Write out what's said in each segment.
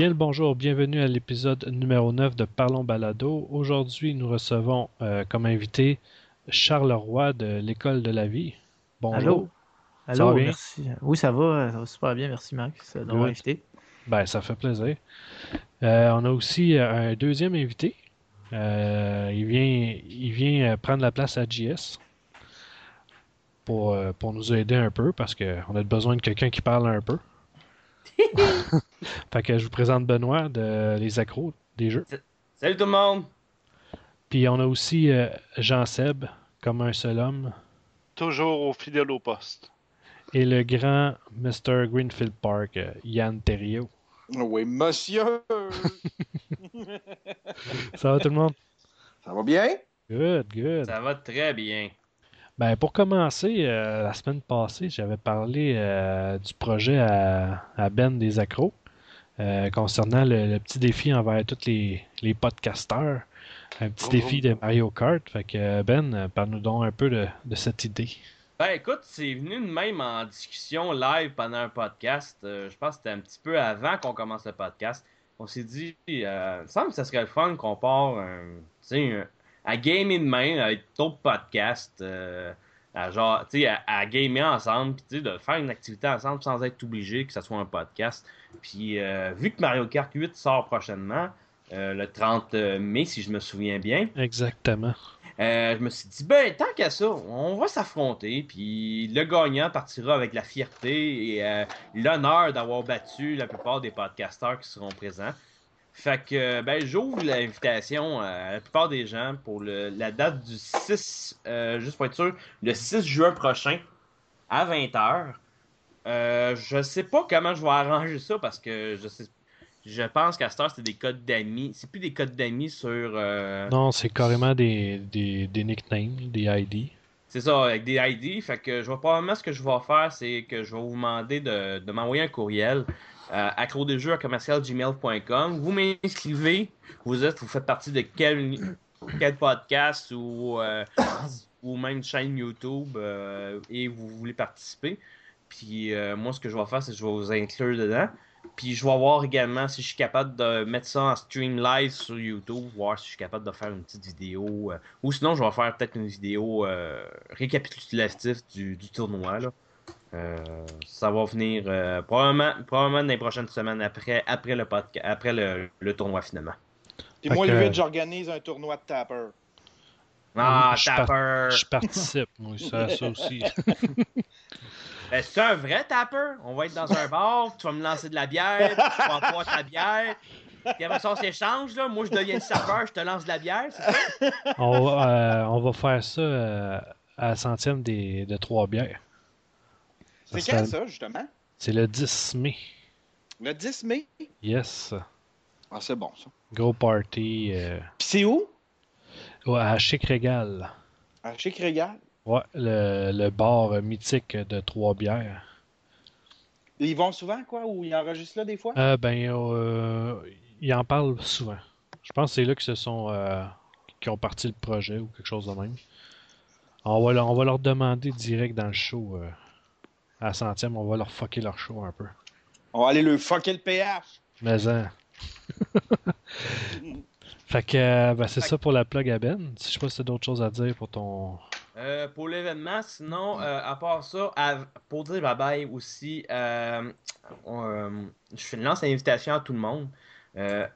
Bien le bonjour, bienvenue à l'épisode numéro 9 de Parlons Balado. Aujourd'hui, nous recevons euh, comme invité Charles Roy de l'École de la vie. Bonjour. Allô? Allô, merci. Oui, ça va, ça va super bien, merci Marc d'avoir invité. Ben, ça fait plaisir. Euh, on a aussi euh, un deuxième invité. il vient, il vient prendre la place à JS pour, pour nous aider un peu parce qu'on a besoin de quelqu'un qui parle un peu. fait que je vous présente Benoît de Les Accros des jeux. Salut tout le monde! Puis on a aussi euh, Jean-Seb, comme un seul homme. Toujours au fidèle au poste. Et le grand Mr. Greenfield Park, euh, Yann Terrio. Oui, monsieur! Ça va tout le monde? Ça va bien? Good, good. Ça va très bien. Ben, pour commencer, euh, la semaine passée, j'avais parlé euh, du projet à, Ben des accros euh, concernant le, petit défi envers tous les, les podcasteurs. Un petit oh, défi oh. de Mario Kart. Fait que Ben, parle-nous donc un peu de, cette idée. Ben écoute, c'est venu de même en discussion live pendant un podcast. je pense que c'était un petit peu avant qu'on commence le podcast. On s'est dit, il me semble que ça serait le fun qu'on part un, un, à gamer de main avec d'autres podcasts, euh, à, genre, à, à gamer ensemble, puis de faire une activité ensemble sans être obligé que ce soit un podcast. Puis euh, vu que Mario Kart 8 sort prochainement, euh, le 30 mai, si je me souviens bien. Exactement. je me suis dit, ben, tant qu'à ça, on va s'affronter, puis le gagnant partira avec la fierté et l'honneur d'avoir battu la plupart des podcasteurs qui seront présents. Fait que, ben, j'ouvre l'invitation à la plupart des gens pour la date du 6, euh, juste pour être sûr, le 6 juin prochain, à 20h. Euh, je sais pas comment je vais arranger ça parce que je sais je pense qu'à cette heure, c'est des codes d'amis. C'est plus des codes d'amis sur. Euh, non, c'est carrément des, des, des, nicknames, des ID. C'est ça, avec des ID. Fait que je vais probablement ce que je vais faire, c'est que je vais vous demander de, m'envoyer un courriel euh, à commercial.gmail.com. Vous m'inscrivez, vous êtes, vous faites partie de quel, podcast ou, euh, ou même chaîne YouTube euh, et vous voulez participer. Puis moi, ce que je vais faire, c'est que je vais vous inclure dedans. Puis je vais voir également si je suis capable de mettre ça en stream live sur YouTube, voir si je suis capable de faire une petite vidéo. ou sinon, je vais faire peut-être une vidéo récapitulative du, du tournoi. Là. Euh, ça va venir euh, probablement, probablement dans les prochaines semaines après, après, le, après le, tournoi finalement. Puis moi, le 8, j'organise un tournoi de tapper. Ah, tapper! Je participe, moi, ça, ça aussi. Ben, c'est un vrai tapper. On va être dans un bar, tu vas me lancer de la bière, tu vas boire ta bière. Puis après ça, on s'échange, là. Moi, je deviens le sapeur, je te lance de la bière, c'est ça? On va, euh, on va faire ça à la centième des, de trois bières. C'est quand ça, justement? C'est le 10 mai. Le 10 mai? Yes. Ah, c'est bon, ça. Gros party. Euh... Puis c'est où? Ouais, à Chic Régal. À Chic Régal? Ouais, le, le bar mythique de Trois-Bières. Ils vont souvent, quoi? Ou ils enregistrent là des fois? Euh, ben, euh, ils en parlent souvent. Je pense que c'est là qu'ils se sont. Euh, qui ont parti le projet ou quelque chose de même. On va, on va leur demander direct dans le show. Euh, à centième, on va leur fucker leur show un peu. On va aller leur fucker le PH. Mais hein. fait que ben, c'est ça pour la plug à Ben. Je sais pas si tu as d'autres choses à dire pour ton. Euh, pour l'événement, sinon, euh, à part ça, pour dire bye bye aussi, je fais une lance d'invitation à tout le monde.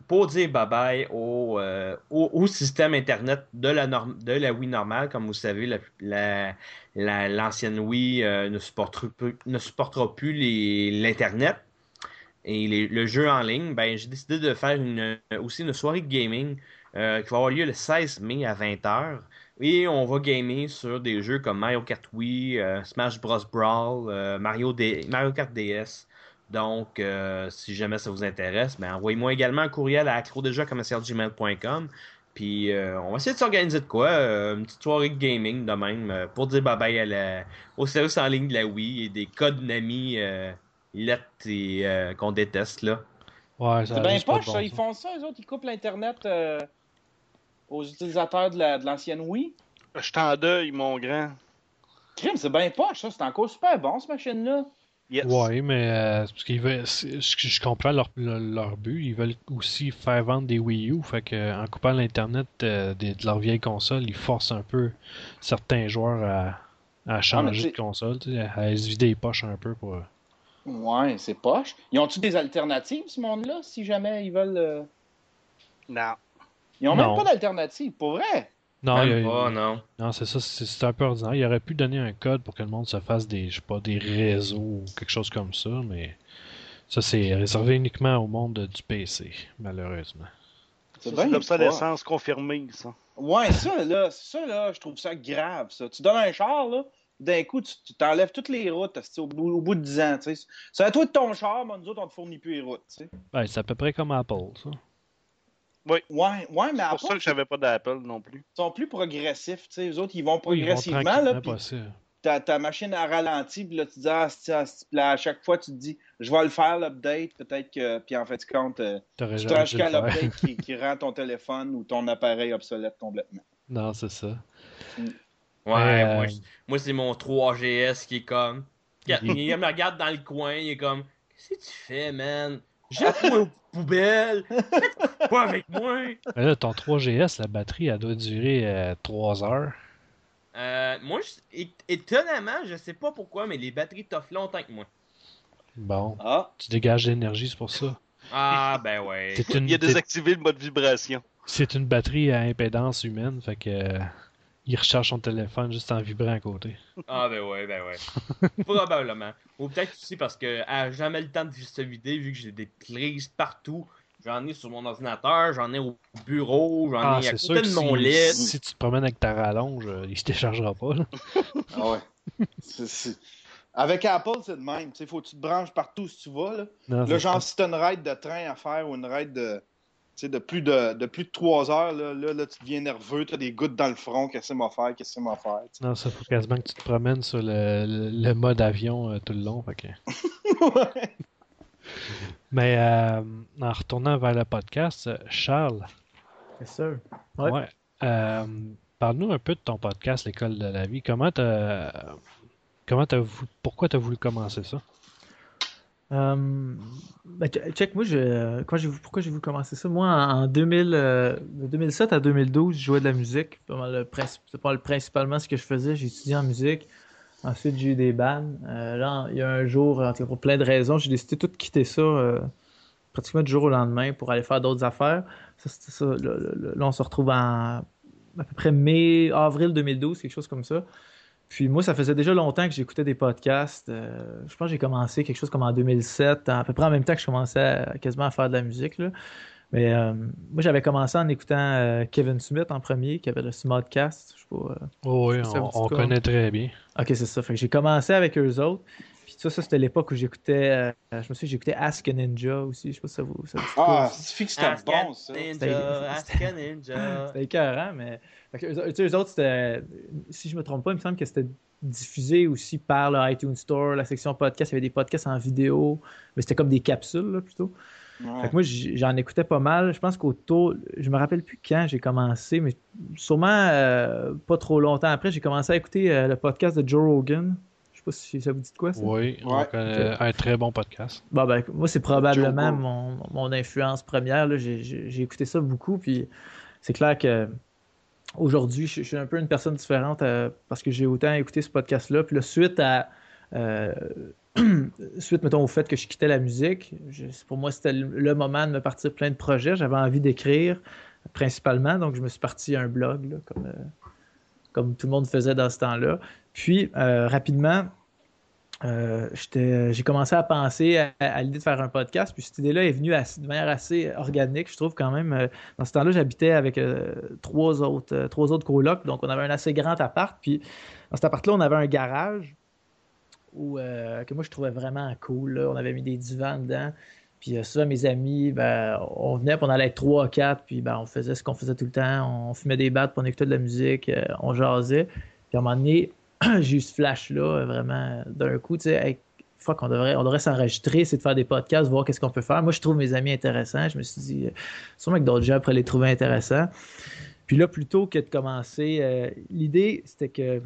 pour dire bye bye au, au, système internet de la, de la Wii normale, comme vous savez, la, la, l'ancienne Wii euh, ne, supportera, ne supportera plus l'Internet et le jeu en ligne, ben, j'ai décidé de faire une, aussi une soirée de gaming euh, qui va avoir lieu le 16 mai à 20h. Et on va gamer sur des jeux comme Mario Kart Wii, euh, Smash Bros. Brawl, Mario, Mario Kart DS. Donc, si jamais ça vous intéresse, ben, envoyez-moi également un courriel à accrodéjeuxcommercialgmail.com puis euh, on va essayer de s'organiser de quoi, euh, une petite soirée de gaming de même, euh, pour dire bye bye à la, au service en ligne de la Wii et des codes Nami let et qu'on déteste là. Ouais, c'est bien poche, ça. Ils font ça, eux autres, ils coupent l'Internet aux utilisateurs de l'ancienne Wii? Je t'en deuil, mon grand. Crime, c'est bien poche, ça. C'est encore super bon, cette machine-là. Oui, mais euh, parce qu'ils veulent, je comprends leur, leur, but. Ils veulent aussi faire vendre des Wii U. Fait que, en coupant l'Internet euh, de, leur vieille console, ils forcent un peu certains joueurs à, à changer de console, à se vider les poches un peu pour. Ouais, c'est poche. Ils ont-tu des alternatives, ce monde-là, si jamais ils veulent. Euh? Non. Ils ont même pas d'alternative, pour vrai. Non, pas, non. Non, c'est ça, c'est un peu ordinaire. Il aurait pu donner un code pour que le monde se fasse des, je sais pas, des réseaux ou quelque chose comme ça, mais ça, c'est réservé uniquement au monde du PC, malheureusement. C'est l'obsolescence confirmée, ça. Ouais, ça, là, ça, là, je trouve ça grave, ça. Tu donnes un char, là, d'un coup, tu t'enlèves toutes les routes au bout, au bout de 10 ans. C'est à toi de ton char, mais nous autres, on te fournit plus les routes. Ben, c'est à peu près comme Apple, ça. Oui. Ouais, ouais mais C'est pour ça que j'avais pas d'Apple non plus. Ils sont plus progressifs, tu sais. Les autres, ils vont progressivement. là, ta, ta machine a ralenti, puis là, tu dis, ah, à chaque fois, tu te dis, je vais le faire, l'update, peut-être que. Puis en fait, tu comptes, euh, tu te rends jusqu'à l'update qui, qui, rend ton téléphone ou ton appareil obsolète complètement. Non, c'est ça. Mm. Ouais, moi, euh, moi c'est mon 3GS qui est comme. Il, me regarde dans le coin, il est comme, qu'est-ce que tu fais, man? Jette-moi aux poubelles. Pas avec moi. là, ton 3GS, la batterie, elle doit durer 3 euh, heures. Euh, moi, étonnamment, je sais pas pourquoi, mais les batteries t'offrent longtemps que moi. Bon. Ah. Tu dégages de l'énergie, c'est pour ça. Ah, ben ouais. Il a désactivé le mode vibration. C'est une batterie à impédance humaine, fait que il recharge son téléphone juste en vibrant à côté. Ah ben ouais, ben ouais. Probablement. Ou peut-être aussi parce que a jamais le temps de se vider vu que j'ai des crises partout. J'en ai sur mon ordinateur, j'en ai au bureau, j'en ah, ai à côté de mon lit. Si tu te promènes avec ta rallonge, euh, il se déchargera pas. ah ouais. Avec Apple, c'est de même. Il faut que tu te branches partout si tu vas. Là, là genre, si tu as une ride de train à faire ou une ride de, de plus de, de plus de 3 heures, là, là, tu deviens nerveux, tu as des gouttes dans le front, qu'est-ce que c'est faire, qu'est-ce que c'est faire. Non, ça faut quasiment que tu te promènes sur le, le, mode avion euh, tout le long. Fait ouais. Mais euh, en retournant vers le podcast, Charles. Bien sûr. Ouais. Euh, parle-nous un peu de ton podcast, L'école de la vie. Comment t'as. Comment t'as pourquoi tu as voulu commencer ça? Euh, ben, check, moi, je, j'ai, pourquoi j'ai voulu commencer ça? Moi, en 2000, 2007 euh, à 2012, je jouais de la musique. C'est pas, le, principalement ce que je faisais. J'ai étudié en musique. Ensuite, j'ai eu des bands. Euh, là, il y a un jour, pour plein de raisons, j'ai décidé de tout quitter ça pratiquement du jour au lendemain pour aller faire d'autres affaires. Ça. Là, on se retrouve en à peu près mai, avril 2012, quelque chose comme ça. Puis moi, ça faisait déjà longtemps que j'écoutais des podcasts. Euh, je pense que j'ai commencé quelque chose comme en 2007, à peu près en même temps que je commençais quasiment à faire de la musique. Mais euh, moi, j'avais commencé en écoutant euh, Kevin Smith en premier, qui avait le Smodcast. Je sais pas, oh oui, on, connaît très bien. Ok, c'est ça. Fait que j'ai commencé avec eux autres. Puis ça, ça c'était l'époque où j'écoutais. je me souviens, j'écoutais Ask a Ninja aussi. Je sais pas si ça vous. Ça ah, c'est que c'était bon, ça. Ninja, Ask a Ninja. c'était écœurant, mais eux, autres, si je me trompe pas, il me semble que c'était diffusé aussi par le iTunes Store, la section podcast. Il y avait des podcasts en vidéo, mais c'était comme des capsules plutôt. moi, j'en écoutais pas mal. Je pense qu'autour, je me rappelle plus quand j'ai commencé, mais sûrement euh, pas trop longtemps après, j'ai commencé à écouter euh, le podcast de Joe Rogan. Je sais pas si ça vous dit de quoi, ça. Oui, un très bon podcast. Bon, ben, moi, c'est probablement mon, mon, influence première. J'ai écouté ça beaucoup, puis c'est clair que aujourd'hui, je, suis un peu une personne différente euh, parce que j'ai autant écouté ce podcast-là. Puis là, suite à. Euh, suite, mettons, au fait que je quittais la musique, pour moi, c'était le moment de me partir plein de projets. J'avais envie d'écrire principalement, donc je me suis parti à un blog, comme, euh, comme tout le monde faisait dans ce temps-là. Puis, rapidement, euh, j'ai commencé à penser à, l'idée de faire un podcast, puis cette idée-là est venue de manière assez organique, je trouve quand même. Euh, dans ce temps-là, j'habitais avec euh, trois autres trois autres colocs, donc on avait un assez grand appart, puis dans cet appart-là, on avait un garage où, que moi je trouvais vraiment cool. On avait mis des divans dedans. Puis ça, mes amis, ben, on venait, puis on allait être trois, quatre, puis ben, on faisait ce qu'on faisait tout le temps. On fumait des battes, puis on écoutait de la musique, on jasait. Puis à un moment donné, j'ai eu ce flash-là, vraiment, d'un coup, tu sais, fuck, on devrait, on devrait s'enregistrer, c'est de faire des podcasts, voir qu'est-ce qu'on peut faire. Moi, je trouve mes amis intéressants. Je me suis dit, euh, sûrement que d'autres gens pourraient les trouver intéressants. Puis là, plutôt que de commencer, euh, l'idée, c'était que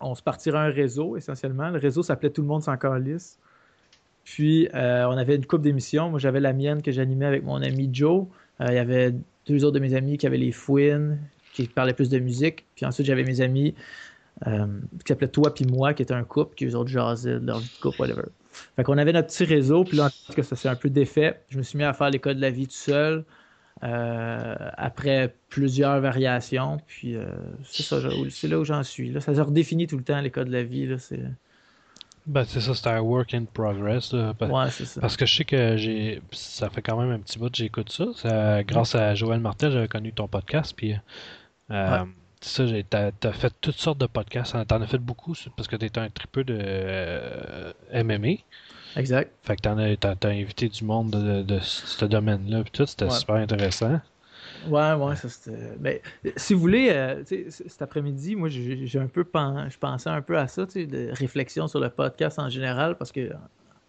on se partirait un réseau, essentiellement. Le réseau s'appelait Tout le monde s'en calisse. Puis, on avait une coupe d'émissions. Moi, j'avais la mienne que j'animais avec mon ami Joe. il y avait deux autres de mes amis qui avaient les Fouines, qui parlaient plus de musique. Puis ensuite, j'avais mes amis euh, qui s'appelaient Toi puis moi, qui était un couple, qui eux autres jasaient de leur vie de couple, whatever. Fait qu'on avait notre petit réseau, puis là, en tout cas, ça s'est un peu défait. Je me suis mis à faire l'école de la vie tout seul. Euh, après plusieurs variations, puis euh, c'est ça, c'est là où j'en suis. Là. Ça se redéfinit tout le temps, l'école de la vie. Là, c'est... Ben, c'est ça, c'est un work in progress. ouais, c'est ça. Parce que je sais que j'ai. Ça fait quand même un petit bout que j'écoute ça. grâce à Joël Martel, j'avais connu ton podcast. Puis ça, t'as, as fait toutes sortes de podcasts. T'en as fait beaucoup parce que t'es un tripeux de euh, MMA. Exact. Fait que t'en as, t'as, invité du monde de, ce domaine-là. Puis tout, c'était super intéressant. Ouais, ouais, ça c'était. Mais si vous voulez, euh, cet après-midi, moi j'ai un peu je pensais un peu à ça, de réflexion sur le podcast en général, parce que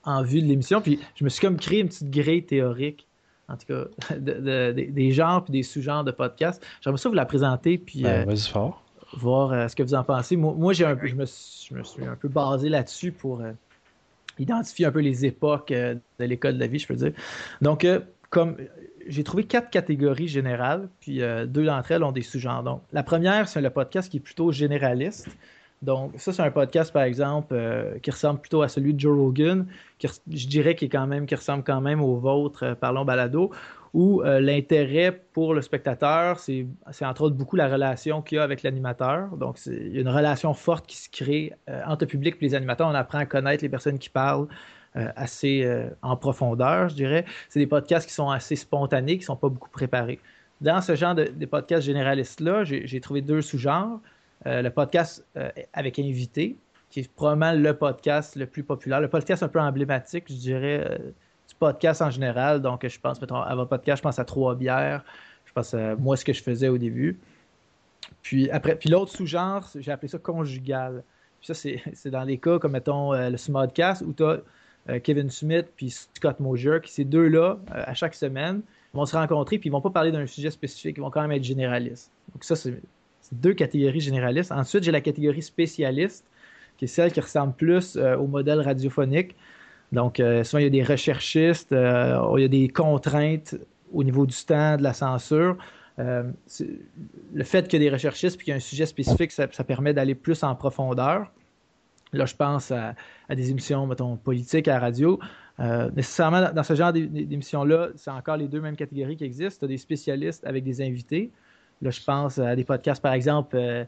en vue de l'émission, puis je me suis comme créé une petite grille théorique en tout cas, des genres et des sous-genres de podcasts. J'aimerais ça vous la présenter puis ben, euh, voir euh, ce que vous en pensez. Moi, j'ai un peu, je, me suis, un peu basé là-dessus pour euh, identifier un peu les époques de l'école de la vie, je peux dire. Donc, comme j'ai trouvé quatre catégories générales, puis deux d'entre elles ont des sous-genres. Donc, la première, c'est le podcast qui est plutôt généraliste. Donc, ça, c'est un podcast, par exemple, euh, qui ressemble plutôt à celui de Joe Rogan, qui, je dirais qu'il quand même, qui ressemble quand même au vôtre, euh, Parlons Balado, où euh, l'intérêt pour le spectateur, c'est entre autres beaucoup la relation qu'il y a avec l'animateur. Donc, il y a une relation forte qui se crée entre le public et les animateurs. On apprend à connaître les personnes qui parlent. assez en profondeur, je dirais. C'est des podcasts qui sont assez spontanés, qui ne sont pas beaucoup préparés. Dans ce genre de, de podcasts généralistes-là, j'ai trouvé deux sous-genres. Euh, le podcast euh, avec invité, qui est probablement le podcast le plus populaire, le podcast un peu emblématique, je dirais, euh, du podcast en général. Donc, je pense, mettons, à votre podcast, je pense à Trois bières. Je pense à moi, ce que je faisais au début. Puis après, puis l'autre sous-genre, j'ai appelé ça conjugal. Puis ça, c'est dans les cas comme, mettons, le Smodcast, où tu as Kevin Smith puis Scott Mosier, qui ces deux-là, à chaque semaine, vont se rencontrer, puis ils vont pas parler d'un sujet spécifique, ils vont quand même être généralistes. Donc ça, c'est deux catégories généralistes. Ensuite, j'ai la catégorie spécialiste, qui est celle qui ressemble plus euh, au modèle radiophonique. Donc, euh, souvent, il y a des recherchistes, euh, il y a des contraintes au niveau du temps, de la censure. le fait qu'il y ait des recherchistes et qu'il y a un sujet spécifique, ça, permet d'aller plus en profondeur. Là, je pense à, des émissions, mettons, politiques à la radio. nécessairement, dans ce genre d'émissions-là, c'est encore les deux mêmes catégories qui existent. Tu as des spécialistes avec des invités. Là, je pense à des podcasts, par exemple, euh,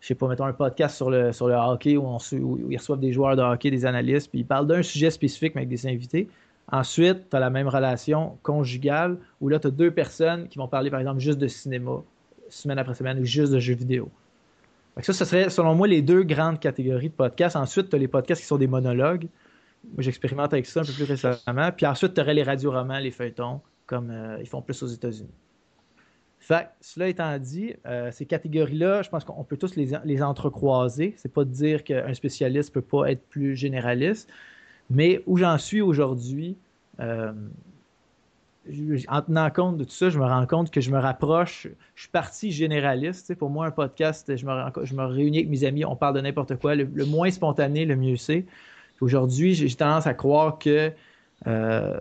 je sais pas, mettons un podcast sur le, sur le hockey où, on, ils reçoivent des joueurs de hockey, des analystes, puis ils parlent d'un sujet spécifique, mais avec des invités. Ensuite, tu as la même relation conjugale où là, tu as deux personnes qui vont parler, par exemple, juste de cinéma, semaine après semaine, ou juste de jeux vidéo. ça, ce serait, selon moi, les deux grandes catégories de podcasts. Ensuite, tu as les podcasts qui sont des monologues. Moi, j'expérimente avec ça un peu plus récemment. Puis ensuite, tu aurais les radioromans, les feuilletons, comme euh, ils font plus aux États-Unis. Fait cela étant dit, euh, ces catégories-là, je pense qu'on peut tous les, les entrecroiser. C'est pas de dire qu'un spécialiste peut pas être plus généraliste, mais où j'en suis aujourd'hui, euh, en tenant compte de tout ça, je me rends compte que je me rapproche. Je suis parti généraliste. pour moi, un podcast, je me, je me, réunis avec mes amis, on parle de n'importe quoi. Le, moins spontané, le mieux c'est. Aujourd'hui, j'ai tendance à croire que euh,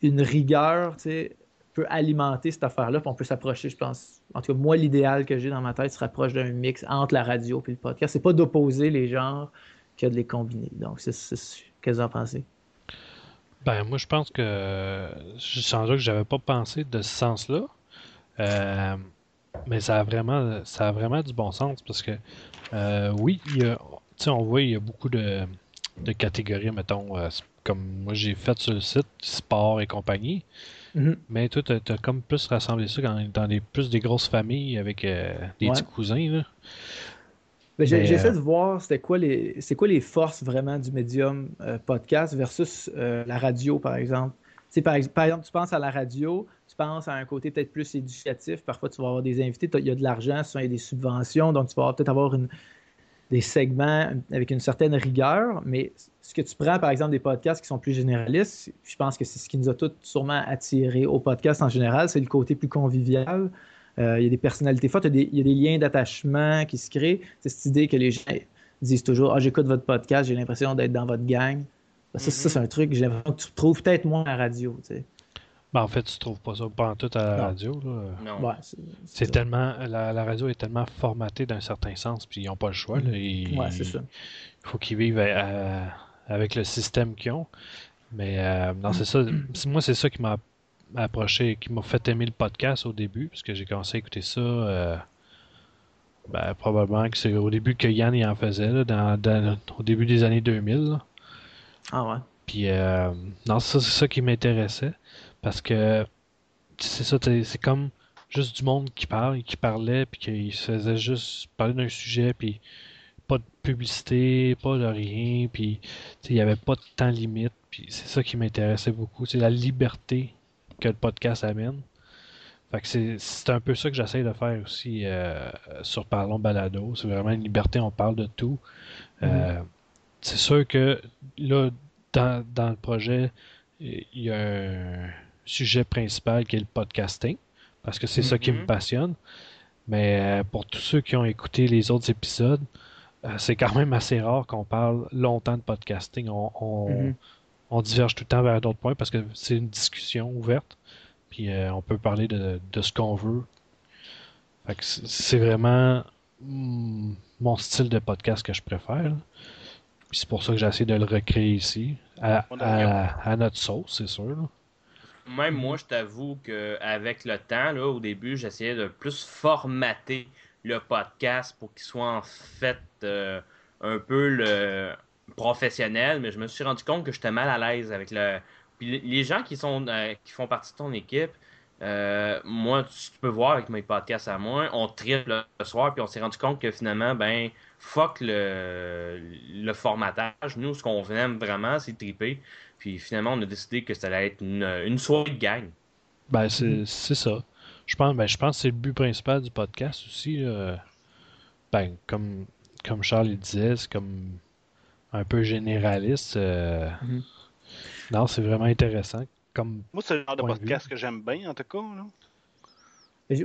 une rigueur, tu sais, peut alimenter cette affaire-là, puis on peut s'approcher, je pense. En tout cas, moi, l'idéal que j'ai dans ma tête se rapproche d'un mix entre la radio et le podcast. C'est pas d'opposer les genres que de les combiner. Donc, c'est ce que vous en pensez? Ben, moi, je pense que je sens que j'avais pas pensé de ce sens-là. Euh, mais ça a vraiment ça a vraiment du bon sens parce que euh, oui, on voit il y a beaucoup de, de catégories, mettons, euh, comme moi j'ai fait sur le site, sport et compagnie. Mhm. Mais toi, tu as, comme plus rassemblé ça dans, des, plus des grosses familles avec euh, des petits cousins. J'essaie euh, de voir c'était quoi les c'est quoi les forces vraiment du médium euh, podcast versus la radio, par exemple. Par, par, exemple, tu penses à la radio, tu penses à un côté peut-être plus éducatif. Parfois, tu vas avoir des invités, il y a de l'argent, souvent il y a des subventions, donc tu vas peut-être avoir une, des segments avec une certaine rigueur, mais ce que tu prends, par exemple, des podcasts qui sont plus généralistes, je pense que c'est ce qui nous a tous sûrement attirés au podcast en général, c'est le côté plus convivial. Euh, il y a des personnalités fortes, il y a des, liens d'attachement qui se créent. C'est cette idée que les gens disent toujours Ah, j'écoute votre podcast, j'ai l'impression d'être dans votre gang. Ça, c'est un truc que que tu trouves peut-être moins à la radio. Ben, en fait, tu trouves pas ça pas en tout à la radio. Là. Non. c'est tellement la, radio est tellement formatée d'un certain sens, puis ils n'ont pas le choix. Là, mm-hmm. c'est ça. Il faut qu'ils vivent avec le système qu'ils ont. Mais euh, non, c'est ça. Moi, c'est ça qui m'a approché, qui m'a fait aimer le podcast au début, parce que j'ai commencé à écouter ça. Euh, ben, probablement que c'est au début que Yann y en faisait, là, dans, au début des années 2000. Ah ouais. Puis, euh, non, ça, c'est ça qui m'intéressait. Parce que c'est ça, c'est comme juste du monde qui parle, et qui parlait, puis qui se faisait juste parler d'un sujet, puis pas de publicité, pas de rien, puis il n'y avait pas de temps limite, puis c'est ça qui m'intéressait beaucoup, c'est la liberté que le podcast amène. Fait que c'est un peu ça que j'essaie de faire aussi euh, sur Parlons Balado. C'est vraiment une liberté, on parle de tout. Euh, mm-hmm. c'est sûr que là, dans, dans le projet, il y a un, sujet principal qui est le podcasting, parce que c'est ça qui me mm-hmm. passionne. Mais euh, pour tous ceux qui ont écouté les autres épisodes, euh, c'est quand même assez rare qu'on parle longtemps de podcasting. Mm-hmm. On, diverge tout le temps vers d'autres points parce que c'est une discussion ouverte. Puis euh, on peut parler de, ce qu'on veut. c'est vraiment mm, mon style de podcast que je préfère. c'est pour ça que j'ai essayé de le recréer ici. À, à notre sauce, c'est sûr. Même moi, je t'avoue qu'avec le temps, là, au début, j'essayais de plus formater le podcast pour qu'il soit en fait euh, un peu le professionnel, mais je me suis rendu compte que j'étais mal à l'aise avec le. Puis les gens qui sont euh, qui font partie de ton équipe, euh, moi, tu peux voir avec mes podcasts à moi, on triple le soir, puis on s'est rendu compte que finalement, ben, fuck le, le formatage. Nous, ce qu'on aime vraiment, c'est triper. Puis finalement, on a décidé que ça allait être une, une soirée de gang. Ben, c'est ça. Je pense, ben, je pense que c'est le but principal du podcast aussi. Ben, comme, comme Charles le disait, c'est comme un peu généraliste. Euh, mm-hmm. Non, c'est vraiment intéressant. Comme moi, c'est le genre de podcast que j'aime bien, en tout cas.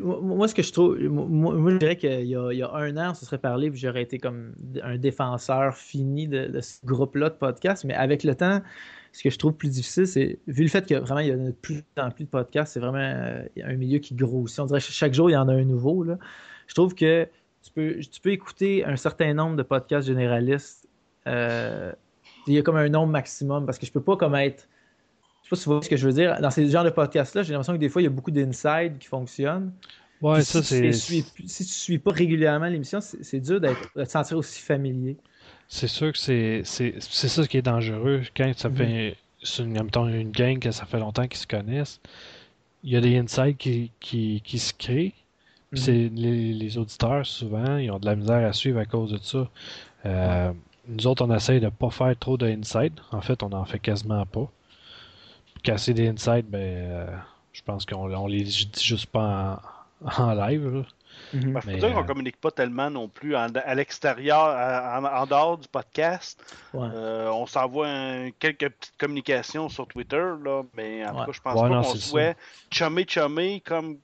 Moi, ce que je trouve, moi, je dirais qu'il y, y, a un an, on se serait parlé, puis j'aurais été comme un défenseur fini de, de ce groupe-là de podcasts, mais avec le temps, ce que je trouve plus difficile, c'est, vu le fait qu'il y a vraiment il y a de plus en plus de podcasts, c'est vraiment euh, un milieu qui grossit. On dirait que chaque jour, il y en a un nouveau. Là. Je trouve que tu peux, tu peux écouter un certain nombre de podcasts généralistes. Euh, il y a comme un nombre maximum parce que je peux pas comme être. Je sais pas si vous voyez ce que je veux dire. Dans ces genres de podcasts-là, j'ai l'impression que des fois, il y a beaucoup d'inside qui fonctionnent. Ouais, ça, c'est. Si, tu ne suis pas régulièrement l'émission, c'est dur de te sentir aussi familier. C'est sûr que c'est ça qui est dangereux. Quand ça mhm. fait une, une gang que ça fait longtemps qu'ils se connaissent, il y a des insights qui, qui, qui se créent. Mhm. c'est les, les, auditeurs, souvent, ils ont de la misère à suivre à cause de ça. Euh, nous autres, on essaye de pas faire trop de En fait, on en fait quasiment pas. Casser des insights, ben, euh, je pense qu'on on les dit juste pas en, en live. Il mhm. faut dire qu'on ne euh, communique pas tellement non plus à l'extérieur, en, dehors du podcast. Euh, on s'envoie quelques petites communications sur Twitter, là, mais en tout cas, je pense pas qu'on souhaite chummer, chummer, comme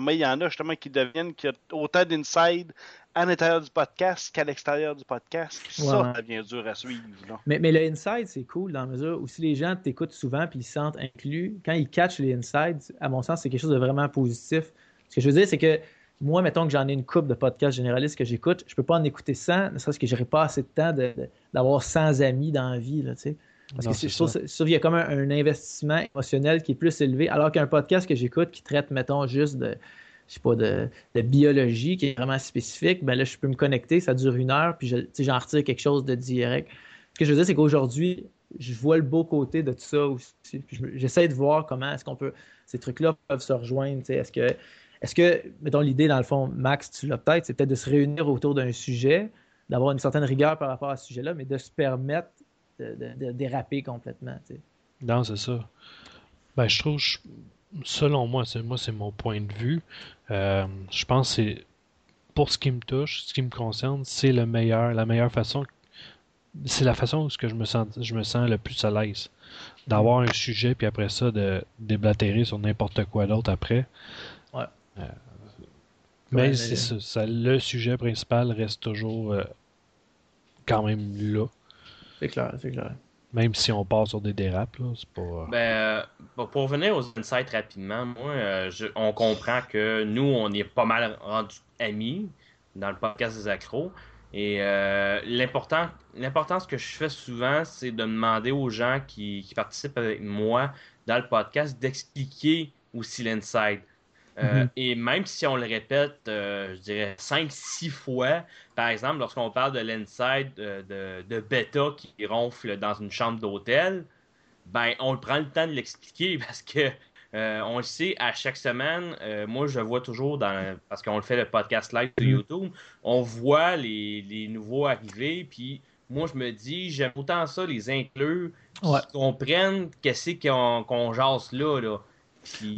mais il y en a justement qui deviennent qui ont autant d'inside à l'intérieur du podcast qu'à l'extérieur du podcast. Ça, ça devient dur à suivre. Mais, mais le inside, c'est cool dans la mesure où si les gens t'écoutent souvent et ils se sentent inclus, quand ils catchent les insides, à mon sens, c'est quelque chose de vraiment positif. Ce que je veux dire, c'est que moi, mettons que j'en ai une coupe de podcasts généralistes que j'écoute, je peux pas en écouter 100, ne serait-ce que j'aurais pas assez de temps d'avoir 100 amis dans la vie, là, tu sais. Parce que je trouve, y a comme un, investissement émotionnel qui est plus élevé, alors qu'un podcast que j'écoute qui traite, mettons, juste de, je sais pas, de, biologie, qui est vraiment spécifique, ben là, je peux me connecter, ça dure une heure, puis j'en retire quelque chose de direct. Ce que je veux dire, c'est qu'aujourd'hui, je vois le beau côté de tout ça aussi. J'essaie de voir comment est-ce qu'on peut, ces trucs-là peuvent se rejoindre. Est-ce que est-ce que, mettons, l'idée, dans le fond, Max, tu l'as peut-être, c'est peut-être de se réunir autour d'un sujet, d'avoir une certaine rigueur par rapport à ce sujet-là, mais de se permettre de, déraper complètement. Non, c'est ça. Ben, je trouve, selon moi, c'est moi, c'est mon point de vue. Euh, je pense que pour ce qui me touche, ce qui me concerne, c'est la meilleure façon. C'est la façon où je me sens, je me sens le plus à l'aise. D'avoir un sujet, puis après ça, de déblatérer sur n'importe quoi d'autre après. Euh, mais c'est ça, le sujet principal reste toujours euh, quand même là. C'est clair, c'est clair. Même si on part sur des dérapes, là, c'est pas. Euh, ben, pour revenir aux insights rapidement, moi, on comprend que nous, on est pas mal rendus amis dans le podcast des accros. Et l'important, l'importance que je fais souvent, c'est de demander aux gens qui, qui, participent avec moi dans le podcast d'expliquer aussi l'insight. Euh, mhm. Et même si on le répète, euh, je dirais 5-6 fois, par exemple, lorsqu'on parle de l'inside de, de, bêta qui ronfle dans une chambre d'hôtel, ben on prend le temps de l'expliquer parce que euh, on le sait à chaque semaine. moi, je vois toujours dans parce qu'on le fait le podcast live sur mhm. YouTube, on voit les, les nouveaux arriver, puis moi je me dis j'aime autant ça les inclure, qu'ils comprennent qu'est-ce qu'on jase là là. Puis,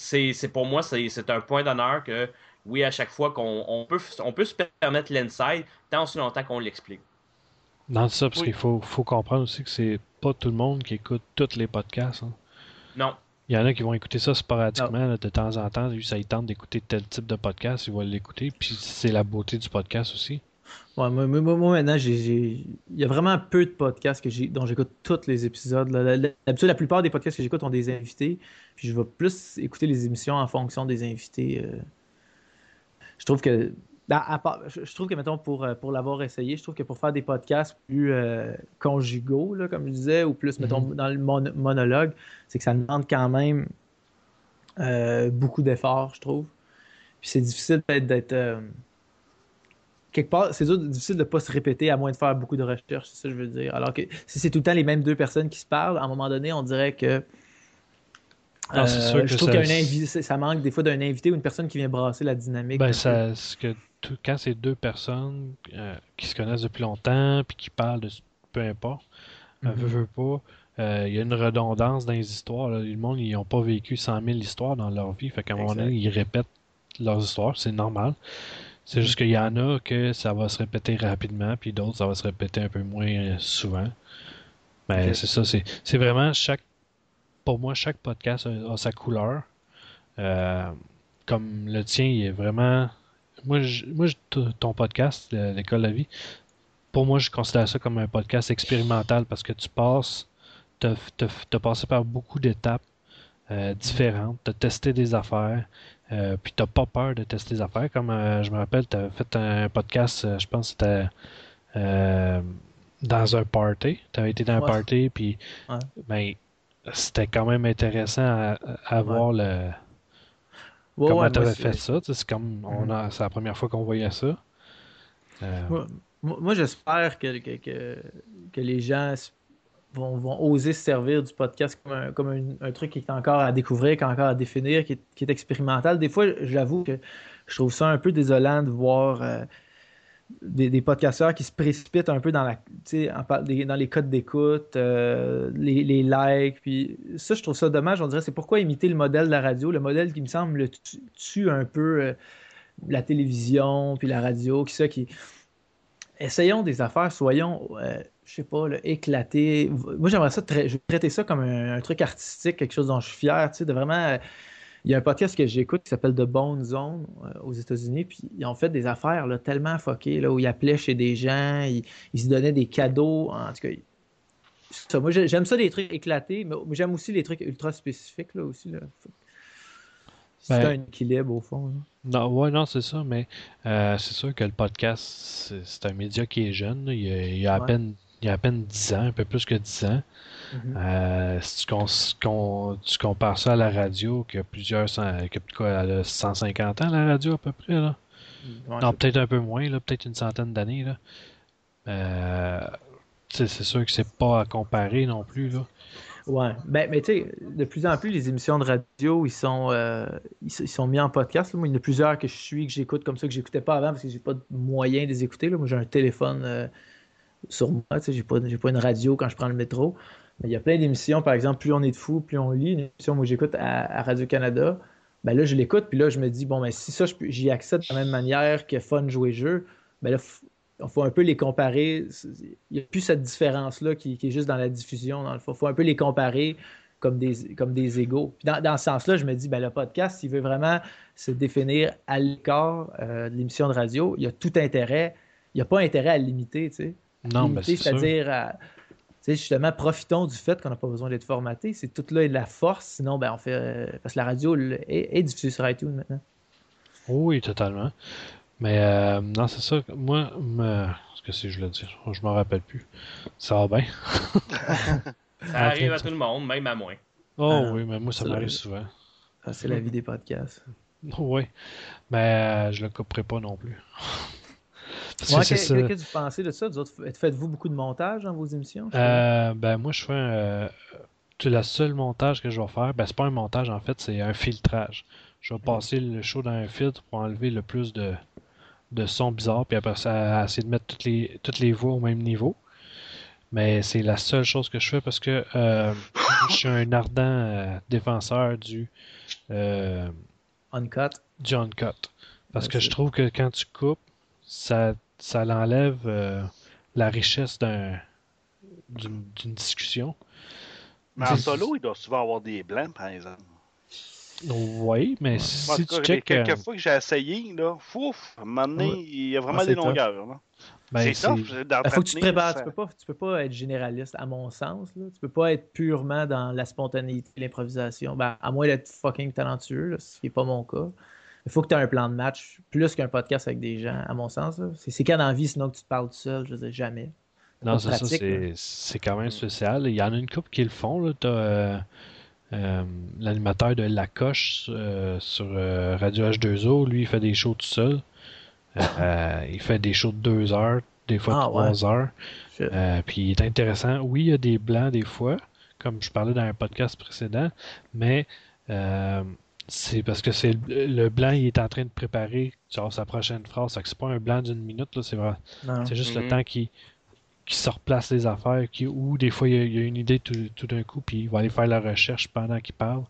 c'est pour moi, c'est un point d'honneur que, oui, à chaque fois qu'on peut, on peut se permettre l'inside tant aussi longtemps qu'on l'explique. Non, c'est ça, parce qu'il faut, faut comprendre aussi que c'est pas tout le monde qui écoute tous les podcasts. Hein. Non. Il y en a qui vont écouter ça sporadiquement, de temps en temps. Ça, ils tentent d'écouter tel type de podcast, ils vont l'écouter. Puis c'est la beauté du podcast aussi. Ouais, moi, maintenant, il y a vraiment peu de podcasts que dont j'écoute tous les épisodes. D'habitude, la plupart des podcasts que j'écoute ont des invités. Puis je vais plus écouter les émissions en fonction des invités. Euh. Je trouve que, ben, je trouve que, mettons, pour, euh, pour l'avoir essayé, je trouve que pour faire des podcasts plus euh, conjugaux, comme je disais, ou plus, mettons, mm-hmm. dans le monologue, c'est que ça demande quand même beaucoup d'efforts, je trouve. Puis c'est difficile peut-être d'être quelque part, c'est difficile de ne pas se répéter à moins de faire beaucoup de recherches, c'est ça que je veux dire. Alors que si c'est tout le temps les mêmes deux personnes qui se parlent, à un moment donné, on dirait que. Euh, je trouve ça... ça manque des fois d'un invité ou une personne qui vient brasser la dynamique. Ben, ça, que quand c'est deux personnes euh, qui se connaissent depuis longtemps puis qui parlent de peu importe, mm veut, pas, il y a une redondance dans les histoires. Le monde, ils n'ont pas vécu 100 000 histoires dans leur vie. Fait qu'à un moment donné, ils répètent leurs histoires, c'est normal. C'est juste qu'il y en a que ça va se répéter rapidement, puis d'autres, ça va se répéter un peu moins euh, souvent. Mais c'est ça, c'est vraiment chaque. Pour moi, chaque podcast a, sa couleur. Euh, comme le tien, il est vraiment. Moi, moi ton podcast, L'école de la vie, pour moi, je considère ça comme un podcast expérimental parce que tu passes. Tu as, passé par beaucoup d'étapes euh, différentes, tu as testé des affaires, euh, puis t'as pas peur de tester des affaires. Comme euh, je me rappelle, tu as fait un podcast, euh, je pense que c'était dans un party. Tu avais été dans un party, puis ben, c'était quand même intéressant à, voir le. comment tu avais fait ça. C'est comme on mhm. a, c'est la première fois qu'on voyait ça. Moi, j'espère que, que, que, les gens vont, oser se servir du podcast comme, un, truc qui est encore à découvrir, qui est encore à définir, qui est, expérimental. Des fois, j'avoue que je trouve ça un peu désolant de voir euh, des, podcasteurs qui se précipitent un peu dans, les codes d'écoute, euh, les, likes. Puis ça, je trouve ça dommage. On dirait c'est pourquoi imiter le modèle de la radio, le modèle qui me semble tue, un peu euh, la télévision, puis la radio, qui ça qui essayons des affaires, soyons je sais pas, éclater. Moi, j'aimerais ça je traiter ça comme un, truc artistique, quelque chose dont je suis fier, tu sais, de vraiment. Il y a un podcast que j'écoute qui s'appelle The Bone Zone euh, aux États-Unis, puis ils ont fait des affaires là, tellement fuckées, là, où ils appelaient chez des gens, ils, se donnaient des cadeaux. En tout cas, moi, j'aime ça, des trucs éclatés, mais j'aime aussi les trucs ultra spécifiques, là, aussi. Là. C'est ben, un équilibre, au fond. Non, ouais, non, c'est ça, mais euh, c'est sûr que le podcast, c'est un média qui est jeune. Il, y a, à peine il y a à peine 10 ans, un peu plus que 10 ans. Mm-hmm. Euh, si tu, compares ça à la radio, qui a plusieurs, qui a, quoi, 150 ans, la radio à peu près, là. non, peut-être un peu moins, là, peut-être une centaine d'années, là. Euh, c'est sûr que c'est pas à comparer non plus, là. Ouais, ben, mais tu sais, de plus en plus, les émissions de radio, ils sont, euh, ils, sont mis en podcast. Moi, il y en a plusieurs que je suis, que j'écoute comme ça, que j'écoutais pas avant parce que j'ai pas de moyen de les écouter. Là. Moi, j'ai un téléphone sur moi. Tu sais, j'ai pas, pas une radio quand je prends le métro. Mais il y a plein d'émissions, par exemple, plus on est de fou, plus on lit. Une émission que j'écoute à, Radio-Canada, ben là, je l'écoute, puis là, je me dis, bon, ben si ça, j'y accède de la même manière que Fun jouer jeu, ben là, il faut un peu les comparer. Il n'y a plus cette différence-là qui, est juste dans la diffusion. Il faut un peu les comparer comme des, comme des égaux. Puis dans, ce sens-là, je me dis, ben, le podcast, s'il veut vraiment se définir à l'écart euh, de l'émission de radio, il y a tout intérêt. Il n'y a pas intérêt à limiter, tu sais. Non, mais c'est C'est-à-dire justement, profitons du fait qu'on n'a pas besoin d'être formaté. C'est tout là et la force. Sinon, ben, on fait. Euh, parce que la radio est, diffusée sur iTunes maintenant. Oui, totalement. Mais euh, non, c'est ça. Moi, ce que c'est, je le dis, je m'en rappelle plus. Ça va bien? ça arrive à tout le monde, même à moi. Oh ah, oui, mais moi, ça m'arrive souvent. Ah, c'est la vie des podcasts. Oui, mais euh, je le couperai pas non plus. Qu'est-ce que vous pensez de ça? Faites-vous beaucoup de montage dans vos émissions? Euh, ben, moi, je fais un. Euh, la seule montage que je vais faire, ben, c'est pas un montage en fait, c'est un filtrage. Je vais passer le show dans un filtre pour enlever le plus de, de sons bizarres, puis après ça, essayer de mettre toutes les, toutes les voix au même niveau. Mais c'est la seule chose que je fais parce que euh, je suis un ardent défenseur du. uncut. Du uncut. Parce que je trouve que quand tu coupes, ça ça l'enlève euh, la richesse d'une, discussion. Mais en solo, il doit souvent avoir des blancs, par exemple. Oui, mais si tu check... Quelques euh, fois que j'ai essayé, là, fouf, à un moment donné, il y a vraiment des longueurs. Ben, c'est tough. Il ben, faut que tu te prépares. Tu peux, pas, tu peux pas être généraliste, à mon sens. Là. Tu peux pas être purement dans la spontanéité, l'improvisation. Ben, à moins d'être fucking talentueux, ce qui n'est pas mon cas il faut que tu aies un plan de match plus qu'un podcast avec des gens, à mon sens. C'est quand dans la vie, sinon que tu te parles tout seul, je veux jamais. Non, c'est ça, c'est quand même spécial. Il y en a une couple qui le font. Tu as euh, euh, l'animateur de La Coche euh, sur Radio H2O. Lui, il fait des shows tout seul. il fait des shows de deux heures, des fois ah, trois heures. puis il est intéressant. Oui, il y a des blancs des fois, comme je parlais dans un podcast précédent, mais c'est parce que c'est le, blanc, il est en train de préparer genre, sa prochaine phrase. C'est pas un blanc d'une minute, c'est vrai. C'est juste le mhm. temps qui qui se replace les affaires, qui, ou des fois il y, a, une idée tout, d'un coup, puis il va aller faire la recherche pendant qu'il parle.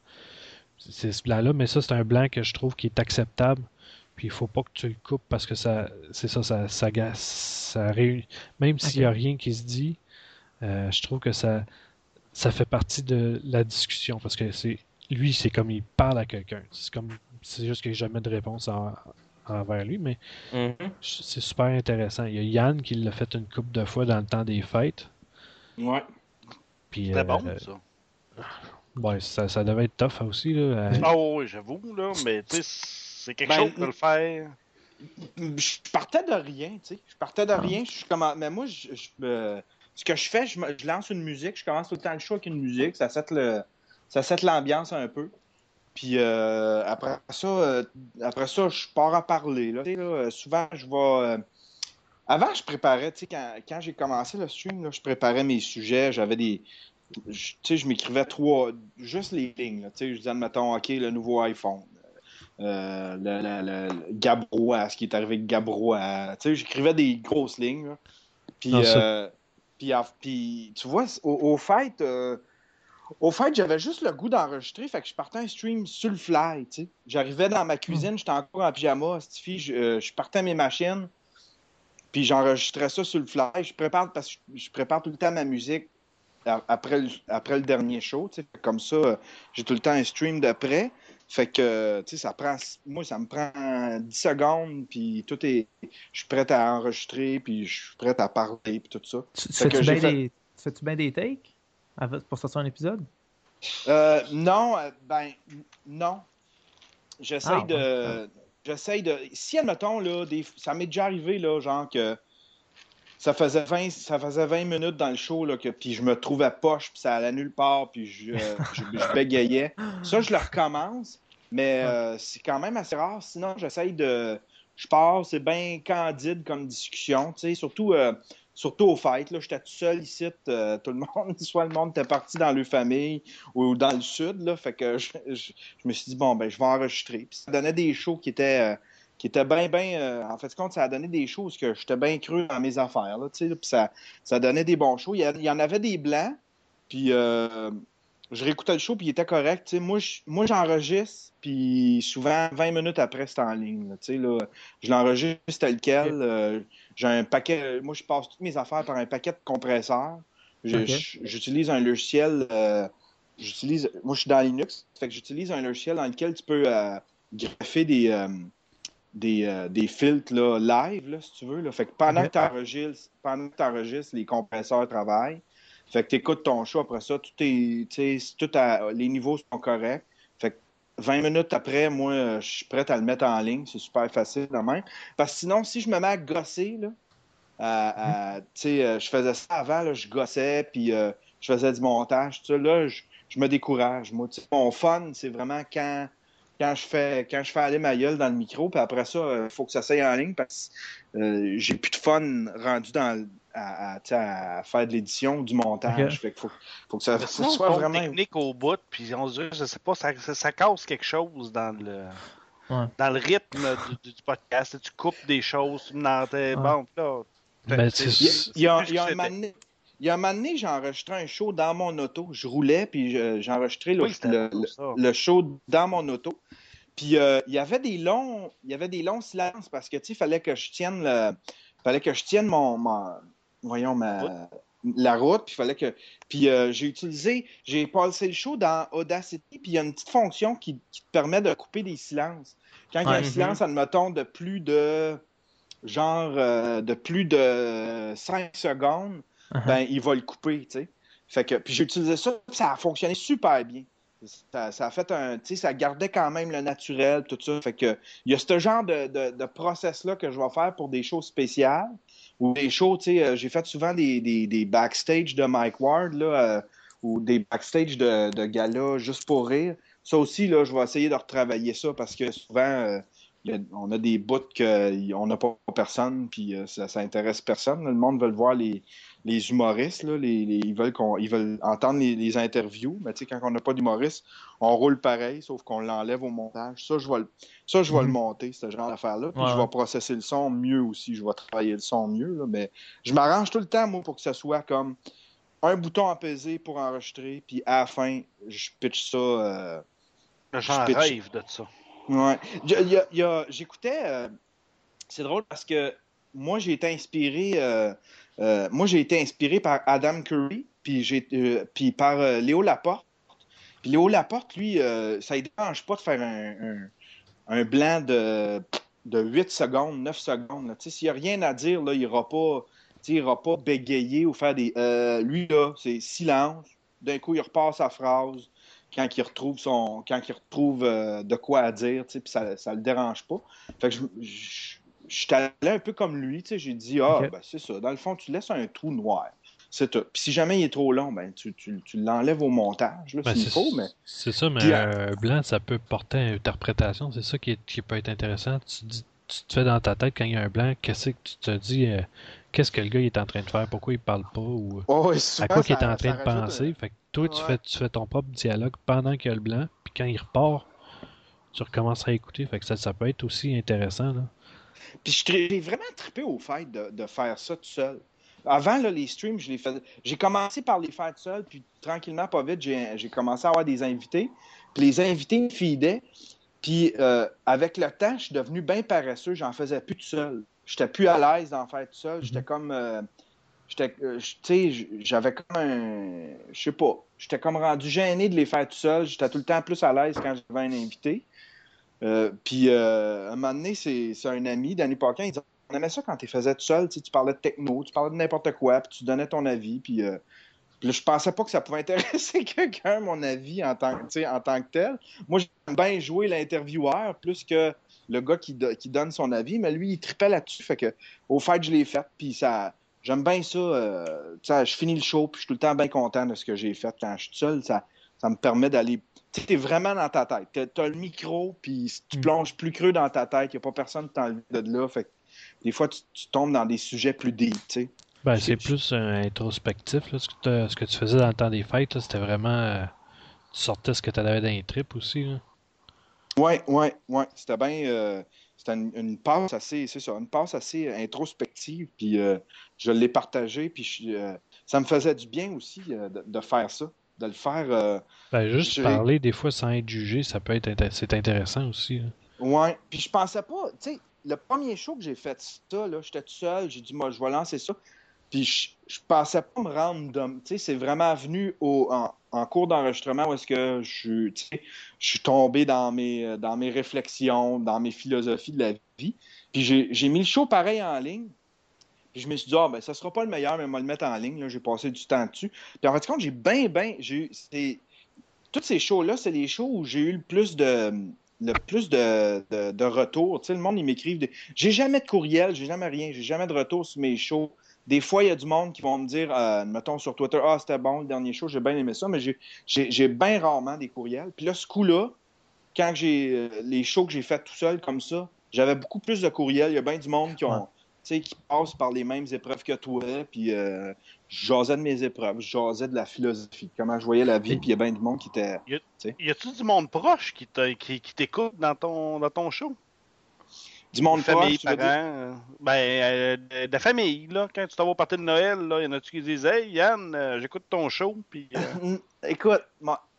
C'est ce blanc-là, mais ça, c'est un blanc que je trouve qui est acceptable. Puis il faut pas que tu le coupes parce que ça c'est ça, ça, ça, ça réunit. Même s'il n'y a rien qui se dit, euh, je trouve que ça, ça fait partie de la discussion parce que c'est lui, c'est comme il parle à quelqu'un. C'est comme c'est juste qu'il n'y a jamais de réponse envers lui, mais mm-hmm. c'est super intéressant. Il y a Yann qui l'a fait une couple de fois dans le temps des fêtes. Ouais. C'était euh, bon, ça. Ouais, ça, ça, devait être tough aussi. Là. Ah oui, j'avoue, là, mais tu sais, c'est quelque ben, chose de le faire. Je partais de rien, tu sais. Je partais de rien. Je comment... Mais moi, je, ce que je fais, je, je, lance une musique, je commence tout le temps le show avec une musique, ça set le, ça set l'ambiance un peu. Puis euh, après ça, euh, après ça, je pars à parler. Là. souvent, je vais. Euh, avant, je préparais, tu sais, quand, quand j'ai commencé le stream, là, je préparais mes sujets, j'avais des. Tu sais, je m'écrivais trois. Juste les lignes. Tu sais, je disais, admettons, OK, le nouveau iPhone. le, le, Gabrois, ce qui est arrivé avec Gabrois. Tu sais, j'écrivais des grosses lignes. Puis, puis, puis, tu vois, au, au fait au fait, j'avais juste le goût d'enregistrer, fait que je partais un stream sur le fly, tu sais. J'arrivais dans ma cuisine, j'étais encore en pyjama, Stifi, je, euh, je partais à mes machines, puis j'enregistrais ça sur le fly. Je prépare, parce que je, prépare tout le temps ma musique après le, après le dernier show, tu sais. Comme ça, j'ai tout le temps un stream d'après. Fait que, tu sais, ça prend, moi, ça me prend 10 secondes, puis tout est, je suis prêt à enregistrer, puis je suis prêt à parler, puis tout ça. Tu, fais-tu bien des takes? Pour sortir un épisode? Euh, non, euh, ben, non. J'essaye ah, de. J'essaye de. Si, admettons, là, des... ça m'est déjà arrivé, là, genre que ça faisait 20, ça faisait 20 minutes dans le show, là, que, puis je me trouvais poche, puis ça allait nulle part, puis je, je, bégayais. Ça, je le recommence, mais euh, c'est quand même assez rare. Sinon, j'essaye de. Je pars, c'est bien candide comme discussion, tu sais, surtout surtout aux fêtes. J'étais tout seul ici, euh, tout le monde, soit le monde était parti dans leur famille ou dans le sud. Là, fait que je, me suis dit, bon, ben, je vais enregistrer. Puis ça donnait des shows qui étaient, euh, qui étaient bien, bien. Euh, en fait, compte, ça a donné des choses que j'étais bien cru dans mes affaires. Là, puis ça, ça donnait des bons shows. Il y, en avait des blancs. Puis je réécoutais le show, puis il était correct. moi, moi, j'enregistre, puis souvent, 20 minutes après, c'est en ligne. Là, je l'enregistre tel quel. J'ai un paquet. Moi, je passe toutes mes affaires par un paquet de compresseurs. J'utilise un logiciel. Euh, j'utilise. Moi, je suis dans Linux. Fait que j'utilise un logiciel dans lequel tu peux euh, greffer des, euh, des, des, filtres là, live, là, si tu veux. Là. Fait que pendant que tu enregistres, pendant que enregistres, les compresseurs travaillent. Fait que tu écoutes ton show après ça, tout est, tout les niveaux sont corrects. Fait que 20 minutes après, moi, je suis prêt à le mettre en ligne. C'est super facile de même. Parce que sinon, si je me mets à gosser, là, euh, je faisais ça avant, je gossais, puis euh, je faisais du montage. Là, je, me décourage. Moi, mon fun, c'est vraiment quand, quand, je fais, quand je fais aller ma gueule dans le micro, puis après ça, il euh, faut que ça s'aille en ligne parce que j'ai plus de fun rendu dans, à, faire de l'édition, du montage. Fait faut, faut que ça, soit vraiment. technique au bout, puis on se dit, je sais pas, ça, ça, casse quelque chose dans le. Dans le rythme du, podcast, tu coupes des choses dans tes. Bon, là, ben, il, y a, il, y a, un moment donné, il y a un moment donné, j'ai enregistré un show dans mon auto. Je roulais, puis j'ai enregistré le, le, show dans mon auto. Puis euh, il y avait des longs, il y avait des longs silences parce que tu fallait que je tienne le, fallait que je tienne mon, voyons ma, la route, puis fallait que, puis euh, j'ai utilisé, j'ai passé le show dans Audacity, puis il y a une petite fonction qui, te permet de couper des silences. Quand il y a un silence, admettons, de plus de genre euh, de plus de 5 secondes, uh-huh. ben, il va le couper, tu sais. Fait que, puis j'ai utilisé ça, ça a fonctionné super bien. Ça, a fait un, tu sais, ça gardait quand même le naturel, tout ça. Fait que, il y a ce genre de, de, process-là que je vais faire pour des shows spéciales ou des shows, tu sais, euh, j'ai fait souvent des, des, des, backstage de Mike Ward, là, euh, ou des backstage de, de gala juste pour rire. Ça aussi, là, je vais essayer de retravailler ça parce que souvent, on a des bouts qu'on n'a pas personne, puis euh, ça, ça intéresse personne. Le monde veut voir les, humoristes, ils, veulent veulent entendre les, interviews, mais quand on n'a pas d'humoriste, on roule pareil, sauf qu'on l'enlève au montage. Ça, je vais le, ça, je vais le mhm. monter, ce genre d'affaire-là. Puis je vais processer le son mieux aussi, je vais travailler le son mieux. mais je m'arrange tout le temps, moi, pour que ça soit comme un bouton peser pour enregistrer, puis à la fin, je pitch ça. Euh, J'en rêve de ça. Ouais. J'écoutais. Euh, c'est drôle parce que moi, j'ai été inspiré. Euh, euh, moi, j'ai été inspiré par Adam Curry, puis, j'ai, puis par Léo Laporte. Puis Léo Laporte, lui, ça ne dérange pas de faire un, un, blanc de, de 8 secondes, 9 secondes. S'il n'y a rien à dire, là, il n'ira pas, pas bégayer ou faire des. lui, là, c'est silence. D'un coup, il repart sa phrase quand il retrouve son quand il retrouve euh, de quoi à dire, puis ça, ça le dérange pas. Fait que je, suis allé un peu comme lui, j'ai dit ah ben c'est ça, dans le fond tu laisses un trou noir. C'est tout. Puis si jamais il est trop long, ben tu, tu, tu l'enlèves au montage, là, ben, s'il faut, mais. C'est ça, mais un blanc, ça peut porter à interprétation. C'est ça qui, est, qui peut être intéressant. Tu, tu te fais dans ta tête quand il y a un blanc, qu'est-ce que tu te dis euh, qu'est-ce que le gars est en train de faire, pourquoi il parle pas? Ou oh, à quoi il est en train de penser? Fait que toi, tu, fais, tu fais ton propre dialogue pendant qu'il y a le blanc, puis quand il repart, tu recommences à écouter. Fait que ça, ça peut être aussi intéressant. Là. Puis j'ai vraiment trippé au fait de, de, faire ça tout seul. Avant, là, les streams, je les faisais. J'ai commencé par les faire tout seul, puis tranquillement, pas vite, j'ai commencé à avoir des invités. Puis les invités me fidaient. Puis euh, avec le temps, je suis devenu bien paresseux. J'en faisais plus tout seul j'étais plus à l'aise d'en faire tout seul. J'étais mhm. comme. Euh, j'étais, euh, tu sais, j'avais comme un. Je sais pas. J'étais comme rendu gêné de les faire tout seul. J'étais tout le temps plus à l'aise quand j'avais un invité. Euh, puis, à un moment donné, c'est, un ami, Danny Paquin, il dit On aimait ça quand tu faisais tout seul. Tu parlais de techno, tu parlais de n'importe quoi, puis tu donnais ton avis. Puis, puis je pensais pas que ça pouvait intéresser quelqu'un, mon avis, en tant, en tant que tel. Moi, j'aime bien jouer l'intervieweur plus que le gars qui, donne son avis, mais lui, il tripait là-dessus. Fait que au fait, je l'ai fait, puis ça. J'aime bien ça. Euh, je finis le show, puis je suis tout le temps bien content de ce que j'ai fait quand je suis seul. Ça, ça me permet d'aller. Tu es vraiment dans ta tête. Tu as, le micro, puis tu mm. plonges plus creux dans ta tête. Il n'y a pas personne qui t'enlève de là. Fait des fois, tu, tombes dans des sujets plus deep. Ben, c'est plus introspectif. ce, que ce, que tu faisais dans le temps des fêtes, c'était vraiment. Euh, tu sortais ce que tu avais dans les tripes aussi. Là. Oui, oui, oui. C'était bien. Euh, c'était une, passe assez, c'est ça, une passe assez introspective. Puis euh, je l'ai partagé. Puis euh, ça me faisait du bien aussi de, faire ça, de le faire. Ben, juste parler des fois sans être jugé, ça peut être c'est intéressant aussi. Oui. Ouais. Puis je pensais pas, tu sais, le premier show que j'ai fait ça, là, j'étais tout seul, j'ai dit moi je vais lancer ça. Puis je, je pensais pas me rendre Tu sais, c'est vraiment venu au, en, cours d'enregistrement où est-ce que je, je suis tombé dans mes, dans mes réflexions, dans mes philosophies de la vie. Puis j'ai mis le show pareil en ligne. Puis je me suis dit, ah, ben, ça sera pas le meilleur, mais on va le mettre en ligne. J'ai passé du temps dessus. Puis en fait, compte, j'ai bien, bien. Toutes ces shows-là, c'est les shows où j'ai eu le plus de le plus de, de, retours. Tu sais, le monde, ils m'écrivent. Des... J'ai jamais de courriel, j'ai jamais rien, j'ai jamais de retour sur mes shows. Des fois, il y a du monde qui vont me dire, euh, mettons sur Twitter, ah, c'était bon le dernier show, j'ai bien aimé ça, mais j'ai bien rarement des courriels. Puis là, ce coup-là, quand j'ai euh, les shows que j'ai fait tout seul comme ça, j'avais beaucoup plus de courriels. Il y a bien du monde qui ont. Qui passe par les mêmes épreuves que toi, puis euh, j'osais de mes épreuves, j'osais de la philosophie, comment je voyais la vie, puis il y a bien du monde qui était. Y a-tu du monde proche qui t'écoute dans ton, dans ton show? Du monde famille, proche, parents, ben, euh, de la famille, là, quand tu t'en vas au partir de Noël, là, y en a-tu qui disent Hey Yann, euh, j'écoute ton show, puis. Écoute,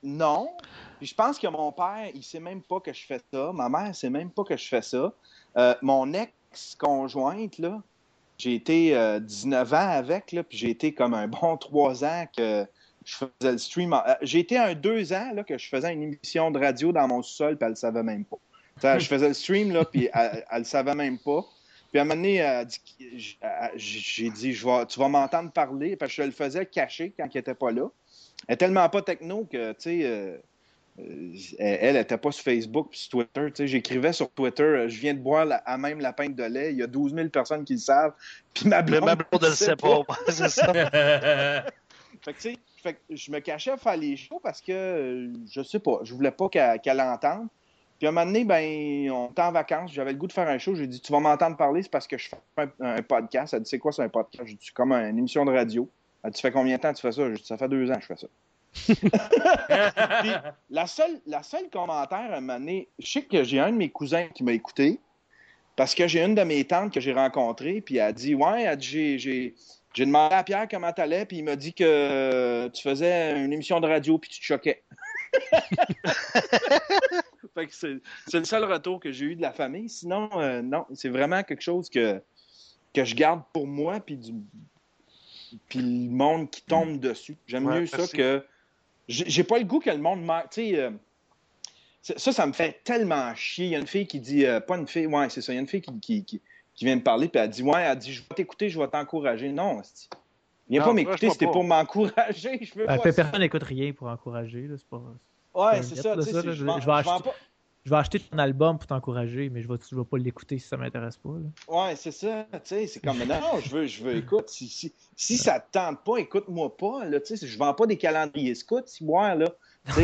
non. Puis je pense que mon père, il sait même pas que je fais ça. Ma mère sait même pas que je fais ça. Euh, mon ex-conjointe, là, j'ai été 19 ans avec, là, puis j'ai été comme un bon trois ans que je faisais le stream. J'ai été un deux ans là, que je faisais une émission de radio dans mon sol, puis elle le savait même pas je faisais le stream, là, puis elle, ne le savait même pas. Puis à un moment donné, j'ai dit, tu vas m'entendre parler, parce que je le faisais caché quand il n'était pas là. Elle n'est tellement pas techno que, tu sais, euh, euh, elle n'était pas sur Facebook puis sur Twitter. J'écrivais sur Twitter, euh, je viens de boire à même la pinte de lait. Il y a 12 000 personnes qui le savent. Puis ma blonde, ma blonde ne le sait pas. c'est ça. fait que, tu sais, fait que je me cachais à faire les shows parce que, je sais pas, je voulais pas qu'elle l'entende. Puis à un moment donné, ben, on était en vacances, j'avais le goût de faire un show. J'ai dit, tu vas m'entendre parler, c'est parce que je fais un, podcast. Elle dit, c'est quoi, c'est un podcast? J'ai dit, c'est comme une émission de radio. Elle dit, tu fais combien de temps tu fais ça? J'ai dit, ça fait deux ans que je fais ça. Puis, la seule, la seule commentaire à un moment donné, je sais que j'ai un de mes cousins qui m'a écouté parce que j'ai une de mes tantes que j'ai rencontrée, puis elle a dit, ouais, j'ai. J'ai demandé à Pierre comment t'allais, puis il m'a dit que tu faisais une émission de radio, puis tu te choquais. c'est le seul retour que j'ai eu de la famille. Sinon, euh, non, c'est vraiment quelque chose que, que je garde pour moi, puis, du, puis le monde qui tombe dessus. J'aime mieux ça que. J'ai pas le goût que le monde. Tu sais. Euh, ça, ça me fait tellement chier. Il y a une fille qui dit. Euh, pas une fille, ouais, c'est ça. Il y a une fille qui, qui, vient me parler, puis elle dit Ouais, elle dit Je vais t'écouter, je vais t'encourager. Non, Viens pas m'écouter, c'était pour m'encourager. Ben, personne n'écoute rien pour encourager. C'est pas. Ouais, c'est ça. je, je, vais acheter, je vais acheter ton album pour t'encourager, mais je ne vais, vais, pas l'écouter si ça ne m'intéresse pas. Ouais, c'est ça. C'est comme, non, je veux, je veux, écoute, si, si, si ça ne te tente pas, écoute-moi pas. Là, je ne vends pas des calendriers scouts, si moi, là.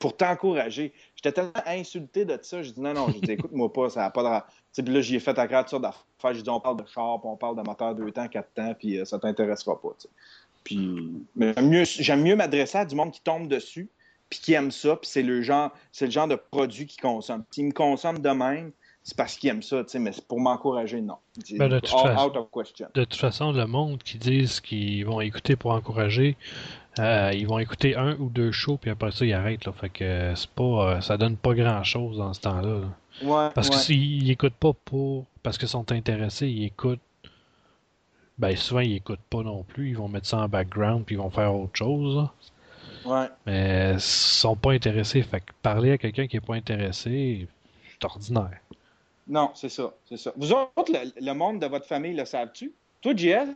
pour t'encourager. J'étais tellement insulté de ça, j'ai dit non, non, je dis écoute-moi pas, ça n'a pas de. Puis là, j'y ai fait à créature d'affaires. J'ai dit on parle de char, puis on parle de moteur 2 temps, 4 temps, puis euh, ça t'intéressera pas. Puis j'aime mieux, mieux m'adresser à du monde qui tombe dessus, puis qui aime ça, puis c'est le genre, c'est le genre de produit qu'ils consomment. S'ils me consomment de même, c'est parce qu'ils aiment ça, mais c'est pour m'encourager, non. Ben, de, toute façon, de, toute façon, le monde qui disent qu'ils vont écouter pour encourager, euh, ils vont écouter un ou deux shows, puis après ça, ils arrêtent. Là. Fait que c'est pas, euh, ça donne pas grand-chose dans ce temps-là. Ouais, parce que s'ils écoutent pas pour parce qu'ils sont intéressés, ils écoutent ben souvent ils écoutent pas non plus, ils vont mettre ça en background puis ils vont faire autre chose. Ouais. Mais ils sont pas intéressés. Fait que parler à quelqu'un qui est pas intéressé, c'est ordinaire. Non, c'est ça, c'est ça. Vous autres, le, monde de votre famille le savent-tu? Toi, JS?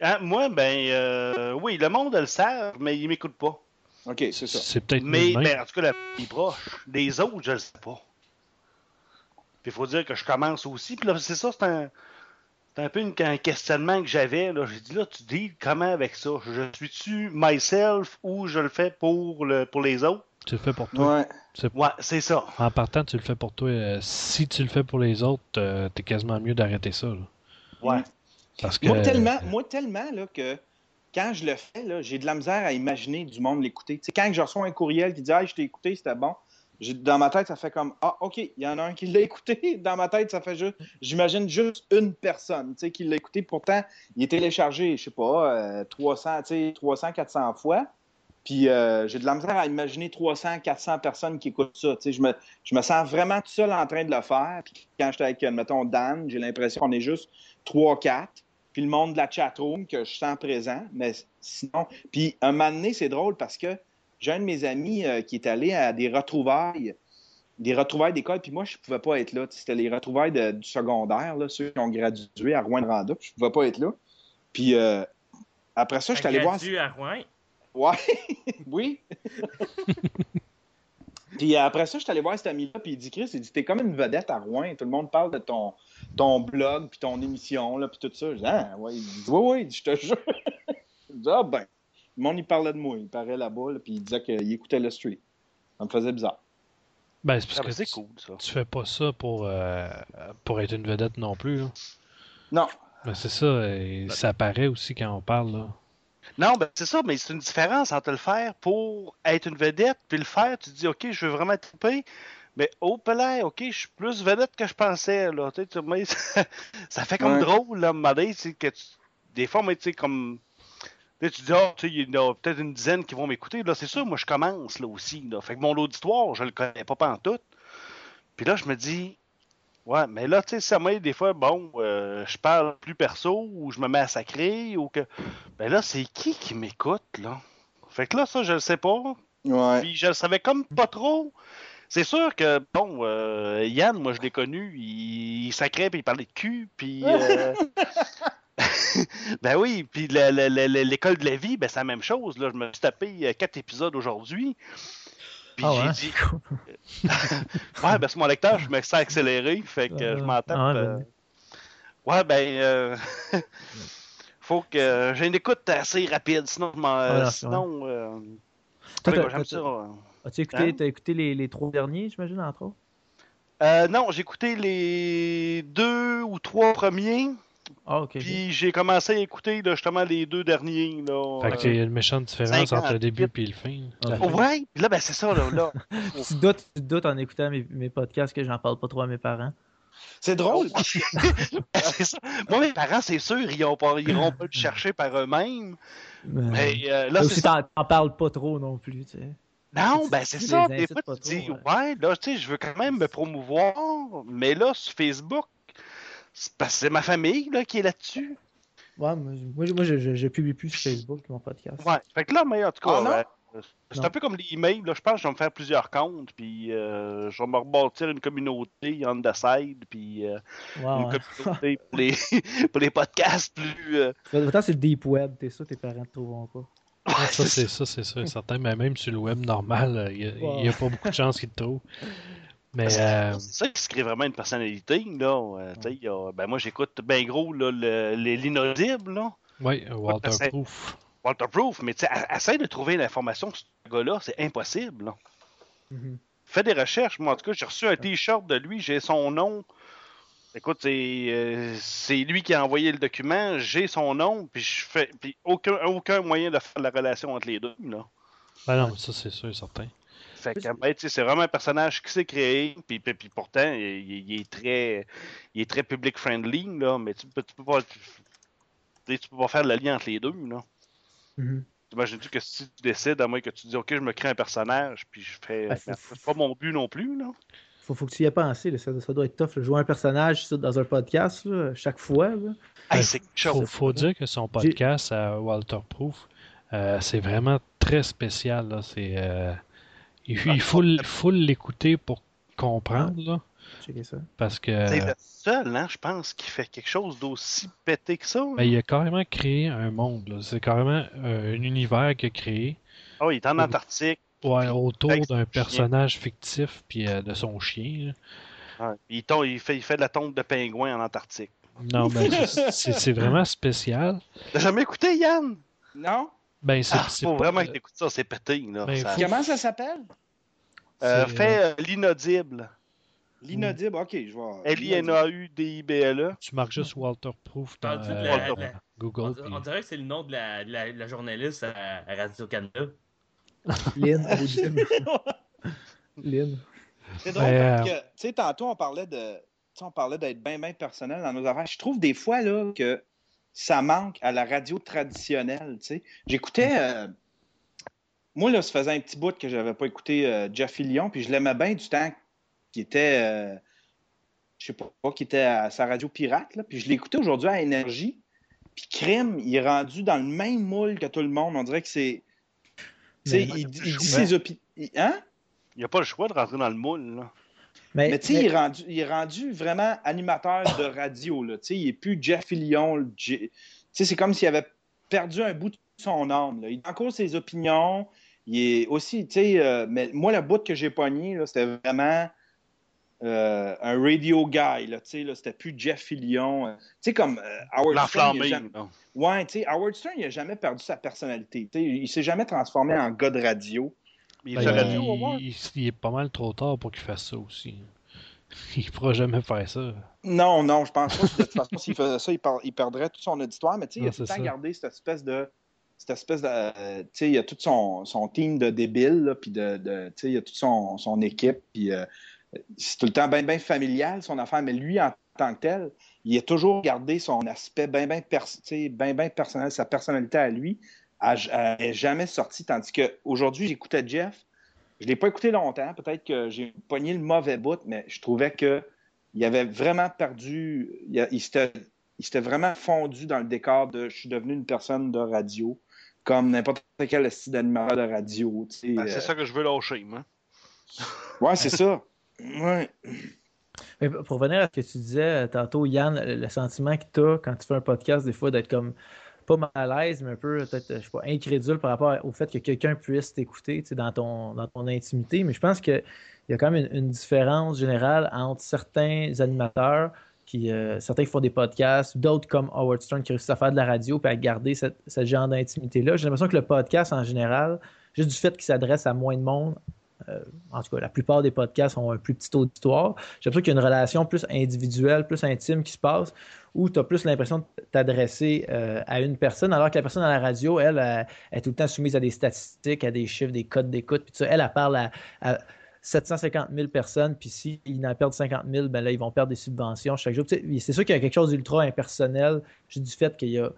Ah, moi, ben euh, oui, le monde le savent, mais ils m'écoutent pas. OK, c'est ça. C'est peut-être Mais ben, en tout cas, la famille proche. Les autres, je le sais pas. Puis il faut dire que je commence aussi. Puis là, c'est ça, c'est un c'est un peu un questionnement que j'avais. J'ai dit là, tu dis comment avec ça? Je suis-tu myself ou je le fais pour, le, pour les autres? Tu le fais pour toi. Ouais, ouais c'est ça. En partant, tu le fais pour toi. Euh, si tu le fais pour les autres, euh, t'es quasiment mieux d'arrêter ça. Ouais. Parce que... Moi, tellement, moi, tellement là, que quand je le fais, j'ai de la misère à imaginer du monde l'écouter. Quand je reçois un courriel qui dit Ah, je t'ai écouté, c'était bon dans ma tête, ça fait comme Ah, OK, il y en a un qui l'a écouté. Dans ma tête, ça fait juste. J'imagine juste une personne qui l'a écouté. Pourtant, il est téléchargé, je sais pas, 300, 300, 400 fois. Puis euh, j'ai de la misère à imaginer 300, 400 personnes qui écoutent ça. Je me, je me sens vraiment tout seul en train de le faire. Puis quand j'étais avec, mettons, Dan, j'ai l'impression qu'on est juste 3, 4. Puis le monde de la chatroom que je sens présent. Mais sinon. Puis un moment donné, c'est drôle parce que j'ai un de mes amis euh, qui est allé à des retrouvailles des retrouvailles d'école, puis moi, je pouvais pas être là. C'était les retrouvailles du secondaire, là, ceux qui ont gradué à Rouen-Randa, je pouvais pas être là. Puis euh, après ça, je suis allé voir. à Rouen? Ouais, oui. puis après ça, je suis allé voir cet ami-là, puis il dit Chris, il dit T'es comme une vedette à Rouen, tout le monde parle de ton, ton blog, puis ton émission, là, puis tout ça. Je dis Ah, ouais. Il dit Oui, oui, je te jure. je dis Ah, ben. Le monde, il parlait de moi. Il parlait là-bas, puis il disait qu'il écoutait le street. Ça me faisait bizarre. Ben, c'est parce ah, que c'est cool, ça. tu fais pas ça pour, euh, pour être une vedette non plus. Là. Non. Ben, c'est ça, et ça apparaît aussi quand on parle. Là. Non, ben c'est ça, mais c'est une différence entre le faire pour être une vedette, puis le faire, tu te dis, OK, je veux vraiment être mais au palais, OK, je suis plus vedette que je pensais. Là. Tu sais, ça fait comme drôle, là, que des fois, mais tu sais, comme tu dis, oh, il y en a peut-être une dizaine qui vont m'écouter. Là, c'est sûr, moi, je commence là aussi. Là. Fait que mon auditoire, je le connais pas en tout. Puis là, je me dis, ouais, mais là, tu sais, ça m'aide des fois, bon, euh, je parle plus perso ou je me mets à sacrer ou que. Ben là, c'est qui qui m'écoute, là? Fait que là, ça, je le sais pas. Ouais. Puis je le savais comme pas trop. C'est sûr que, bon, euh, Yann, moi, je l'ai connu, il, sacrait puis il parlait de cul, puis. Euh, ben oui, puis l'école de la vie, ben c'est la même chose. Là. Je me suis tapé euh, quatre épisodes aujourd'hui. Puis ah j'ai dit. ouais, ben c'est mon lecteur, je me sens accéléré, fait que je m'en tape. Ah euh, ouais, ben. Euh... faut que j'ai une écoute assez rapide, sinon. Ah, sinon. Euh... j'aime ça. As-tu écouté, hein? as écouté les, les, trois derniers, j'imagine, entre autres? Euh, non, j'ai écouté les deux ou trois premiers. Ah, puis j'ai commencé à écouter justement les deux derniers. Là, fait qu'il y a une méchante différence entre le début et le fin. Ouais, là, ben c'est ça. Là, là. tu, doutes, tu doutes en écoutant mes, mes podcasts que j'en parle pas trop à mes parents. C'est drôle. ça. Moi, mes parents, c'est sûr, ils n'iront pas, le chercher par eux-mêmes. Mais, euh, là, c'est t'en parles pas trop non plus, tu sais. Non, ben c'est ça. Des fois, tu dis, ouais, là, tu sais, je veux quand même me promouvoir, mais là, sur Facebook, c'est ma famille là, qui est là-dessus. Ouais, moi, moi je, je, publie plus sur Facebook mon podcast. Ouais, fait que là, mais en tout cas, ah, euh, c'est un peu comme les emails. Là, je pense que je vais me faire plusieurs comptes, puis euh, je vais me rebâtir une communauté on the side, puis euh, une communauté pour les, pour les podcasts plus. Euh... c'est le deep web, t'es ça, tes parents ne trouveront pas. Ah, ça, c'est ça, c'est ça, certain. Mais même sur le web normal, il n'y a, a, pas beaucoup de chances qu'ils te trouvent. Mais euh, C'est ça qui se crée vraiment une personnalité. Là. Euh, ben moi, j'écoute bien gros l'inaudible. Oui, Walter Proof. Walter Proof, mais essaie de trouver l'information sur ce gars-là, c'est impossible. Mm-hmm. Fais des recherches. Moi, en tout cas, j'ai reçu un t-shirt de lui, j'ai son nom. Écoute, c'est euh, lui qui a envoyé le document, j'ai son nom, puis je fais puis aucun, aucun moyen de faire la relation entre les deux. Là. Ben non, ça c'est sûr, certain. Ben, c'est vraiment un personnage qui s'est créé, puis, puis, pourtant, il, est très il est très public friendly, là, mais tu peux, tu peux pas tu peux pas faire le lien entre les deux. Là. Mm tu que si tu décides, à moins que tu dis OK, je me crée un personnage, puis je fais. Ben, c'est pas mon but non plus. Là. Faut, faut que tu y aies pensé. Ça, ça, doit être tough. Jouer un personnage dans un podcast chaque fois. Il faut, faut dire que son podcast à Walter Proof, euh, c'est vraiment très spécial. C'est. Euh, il, faut, l'écouter pour comprendre, là. Ça. Parce que. C'est le seul, hein, je pense, qui fait quelque chose d'aussi pété que ça. Ben, il a carrément créé un monde. C'est carrément euh, un univers qu'il a créé. Oh, il est en Antarctique. Ouais, autour d'un personnage fictif puis euh, de son chien. il, il, fait, il fait de la tombe de pingouin en Antarctique. Non, mais c'est vraiment spécial. T'as jamais écouté, Yann? Non? Ben, c'est ah, faut vraiment que t'écoutes ça, c'est pété. Là, ben, Comment ça s'appelle? Euh, fait euh, l'inaudible. L'inaudible, ok, je vois. L-I-N-A-U-D-I-B-L-E. Tu marques juste Walter Proof dans euh, Google. On, dirait que c'est le nom de la, la, journaliste à, Radio-Canada. Lynn, Lynn. C'est drôle parce que, tu sais, tantôt, on parlait de. On parlait d'être bien, bien personnel dans nos affaires. Je trouve des fois là, que ça manque à la radio traditionnelle. J'écoutais. Euh, moi, là, ça faisait un petit bout que je n'avais pas écouté euh, Jeff Lyon, puis je l'aimais bien du temps qui était. Euh, je sais pas, qui était à sa radio pirate, là, puis je l'écoutais aujourd'hui à Énergie. Puis Crime, il est rendu dans le même moule que tout le monde. On dirait que c'est. Tu sais, il, dit ses opinions. Hein? Il n'y a pas le choix de rentrer dans le moule, là. Mais, tu sais, il, est rendu, il est rendu vraiment animateur de radio. Là. Il n'est plus Jeff Fillion. C'est comme s'il avait perdu un bout de son âme. Là. Il a encore ses opinions. Il est aussi, tu sais, euh, mais moi, la bout que j'ai pogné, c'était vraiment euh, un radio guy. Là, là, c'était plus Jeff Fillion. Euh, tu sais, comme Howard Stern. Jamais... Ouais, tu sais, Howard Stern, il n'a jamais perdu sa personnalité. sais il s'est jamais transformé en gars de radio. Il, ben, il, est pas mal trop tard pour qu'il fasse ça aussi. Il pourra jamais faire ça. Non, non, je pense pas. De toute façon, s'il faisait ça, il, perdrait tout son auditoire. Mais tu sais, il a tout le temps gardé cette espèce de. Cette espèce de. Euh, tu sais, il a tout son, son team de débiles, puis de, de tu sais, il a toute son, son équipe, puis euh, c'est tout le temps bien, bien familial, son affaire. Mais lui, en tant que tel, il a toujours gardé son aspect bien, bien, bien, bien personnel, sa personnalité à lui n'est jamais sorti. Tandis qu'aujourd'hui, j'écoutais Jeff. Je ne l'ai pas écouté longtemps. Peut-être que j'ai pogné le mauvais bout, mais je trouvais qu'il avait vraiment perdu. Il, s'était vraiment fondu dans le décor de je suis devenu une personne de radio, comme n'importe quel style d'animateur de radio. Ben, c'est euh. ça que je veux lâcher, moi. ouais, c'est ça. Ouais. Mais pour revenir à ce que tu disais euh, tantôt, Yann, le sentiment que tu as quand tu fais un podcast, des fois, d'être comme pas mal à l'aise, mais un peu peut-être, je sais pas, incrédule par rapport au fait que quelqu'un puisse t'écouter dans ton, dans ton intimité. Mais je pense qu'il y a quand même une, différence générale entre certains animateurs, qui, euh, certains qui font des podcasts, d'autres comme Howard Stern qui réussissent à faire de la radio et à garder ce genre d'intimité-là. J'ai l'impression que le podcast en général, juste du fait qu'il s'adresse à moins de monde, en tout cas, la plupart des podcasts ont un plus petit auditoire. J'ai l'impression qu'il y a une relation plus individuelle, plus intime qui se passe, où tu as plus l'impression de t'adresser euh, à une personne, alors que la personne à la radio, elle, elle, est tout le temps soumise à des statistiques, à des chiffres, des codes d'écoute. Puis elle, elle parle à, 750 000 personnes, puis s'ils en perdent 50 000, ben là, ils vont perdre des subventions chaque jour. C'est sûr qu'il y a quelque chose d'ultra impersonnel, juste du fait qu'il y a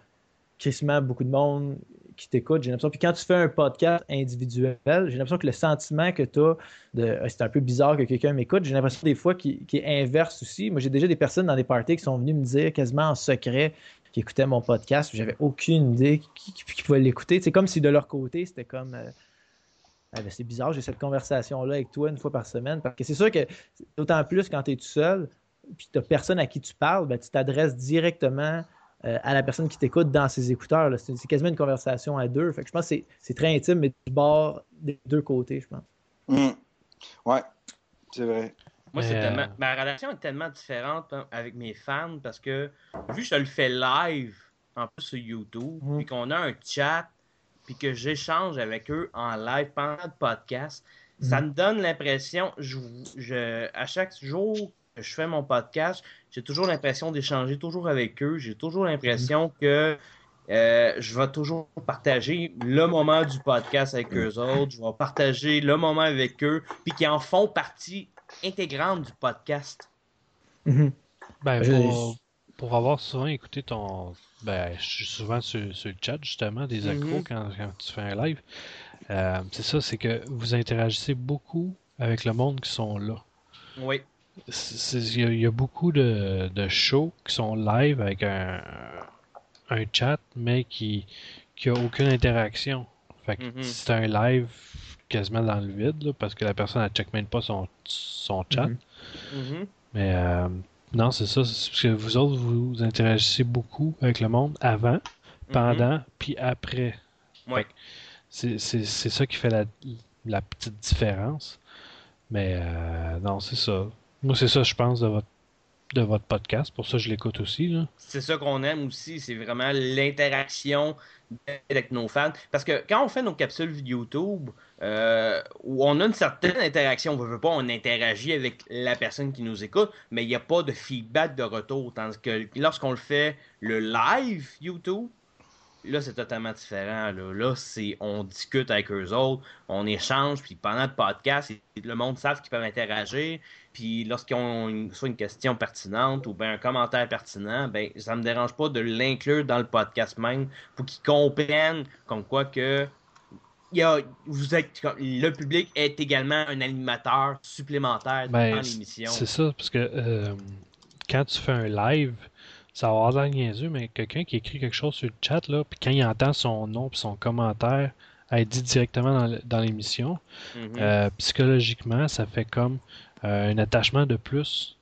crissement beaucoup de monde qui t'écoute, j'ai l'impression. Puis quand tu fais un podcast individuel, j'ai l'impression que le sentiment que tu as de ah, c'est un peu bizarre que quelqu'un m'écoute, j'ai l'impression des fois qui, est inverse aussi. Moi, j'ai déjà des personnes dans des parties qui sont venues me dire quasiment en secret qui écoutaient mon podcast, j'avais aucune idée qu'ils pouvaient l'écouter. C'est comme si de leur côté, c'était comme. Euh, ah, ben, c'est bizarre, j'ai cette conversation-là avec toi une fois par semaine. Parce que c'est sûr que d'autant plus quand tu es tout seul, puis tu n'as personne à qui tu parles, ben, tu t'adresses directement euh, à la personne qui t'écoute dans ses écouteurs. C'est quasiment une conversation à deux. Fait que je pense que c'est très intime, mais du bord des deux côtés, je pense. Oui, mmh. Ouais, c'est vrai. Moi, c'est tellement... Euh, ma relation est tellement différente hein, avec mes fans parce que vu que je le fais live en plus sur YouTube, mmh. puis qu'on a un chat, puis que j'échange avec eux en live pendant le podcast, ça mmh. me donne l'impression, je, à chaque jour je fais mon podcast, j'ai toujours l'impression d'échanger toujours avec eux. J'ai toujours l'impression que euh, je vais toujours partager le moment du podcast avec eux autres. Je vais partager le moment avec eux, puis qui en font partie intégrante du podcast. Mm-hmm. Ben, pour, avoir souvent écouté ton. Ben, je suis souvent sur, le chat, justement, des mm-hmm. accros quand, tu fais un live. Euh, c'est ça, c'est que vous interagissez beaucoup avec le monde qui sont là. Oui. Il y, a beaucoup de, de, shows qui sont live avec un, un chat, mais qui qui a aucune interaction. Fait que mm-hmm. c'est un live quasiment dans le vide, parce que la personne ne check même pas son, son chat. Mm-hmm. Mm-hmm. Mais euh, non, c'est ça. Parce que vous autres, vous interagissez beaucoup avec le monde avant, pendant, puis après. Ouais. C'est ça qui fait la, la petite différence. Mais euh, non, c'est ça. Moi, c'est ça, je pense, de votre de votre podcast. Pour ça, je l'écoute aussi. C'est ça qu'on aime aussi, c'est vraiment l'interaction avec nos fans. Parce que quand on fait nos capsules YouTube, euh, où on a une certaine interaction, on ne veut pas, on interagit avec la personne qui nous écoute, mais il n'y a pas de feedback de retour. Tandis que lorsqu'on le fait le live YouTube, là, c'est totalement différent. Là, c'est on discute avec eux autres, on échange, puis pendant le podcast, le monde sait qu'ils peuvent interagir. Puis lorsqu'ils ont soit une question pertinente ou bien un commentaire pertinent, ben ça me dérange pas de l'inclure dans le podcast même pour qu'ils comprennent comme quoi que il y a, vous êtes, le public est également un animateur supplémentaire ben, dans l'émission. C'est ça, parce que euh, quand tu fais un live, ça va avoir niaiseux, mais quelqu'un qui écrit quelque chose sur le chat, là, puis quand il entend son nom et son commentaire être dit directement dans l'émission. Mm-hmm. psychologiquement, ça fait comme un attachement de plus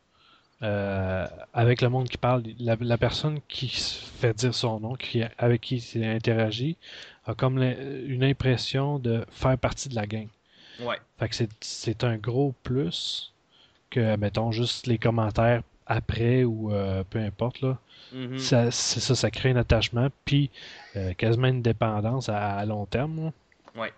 avec le monde qui parle. La, personne qui fait dire son nom, qui, avec qui il interagit, a comme une impression de faire partie de la gang. Ouais. Fait que c'est un gros plus que, mettons, juste les commentaires après ou euh, peu importe. Là. Mm-hmm. ça, c'est ça, ça crée un attachement, puis euh, quasiment une dépendance à, long terme. Ouais.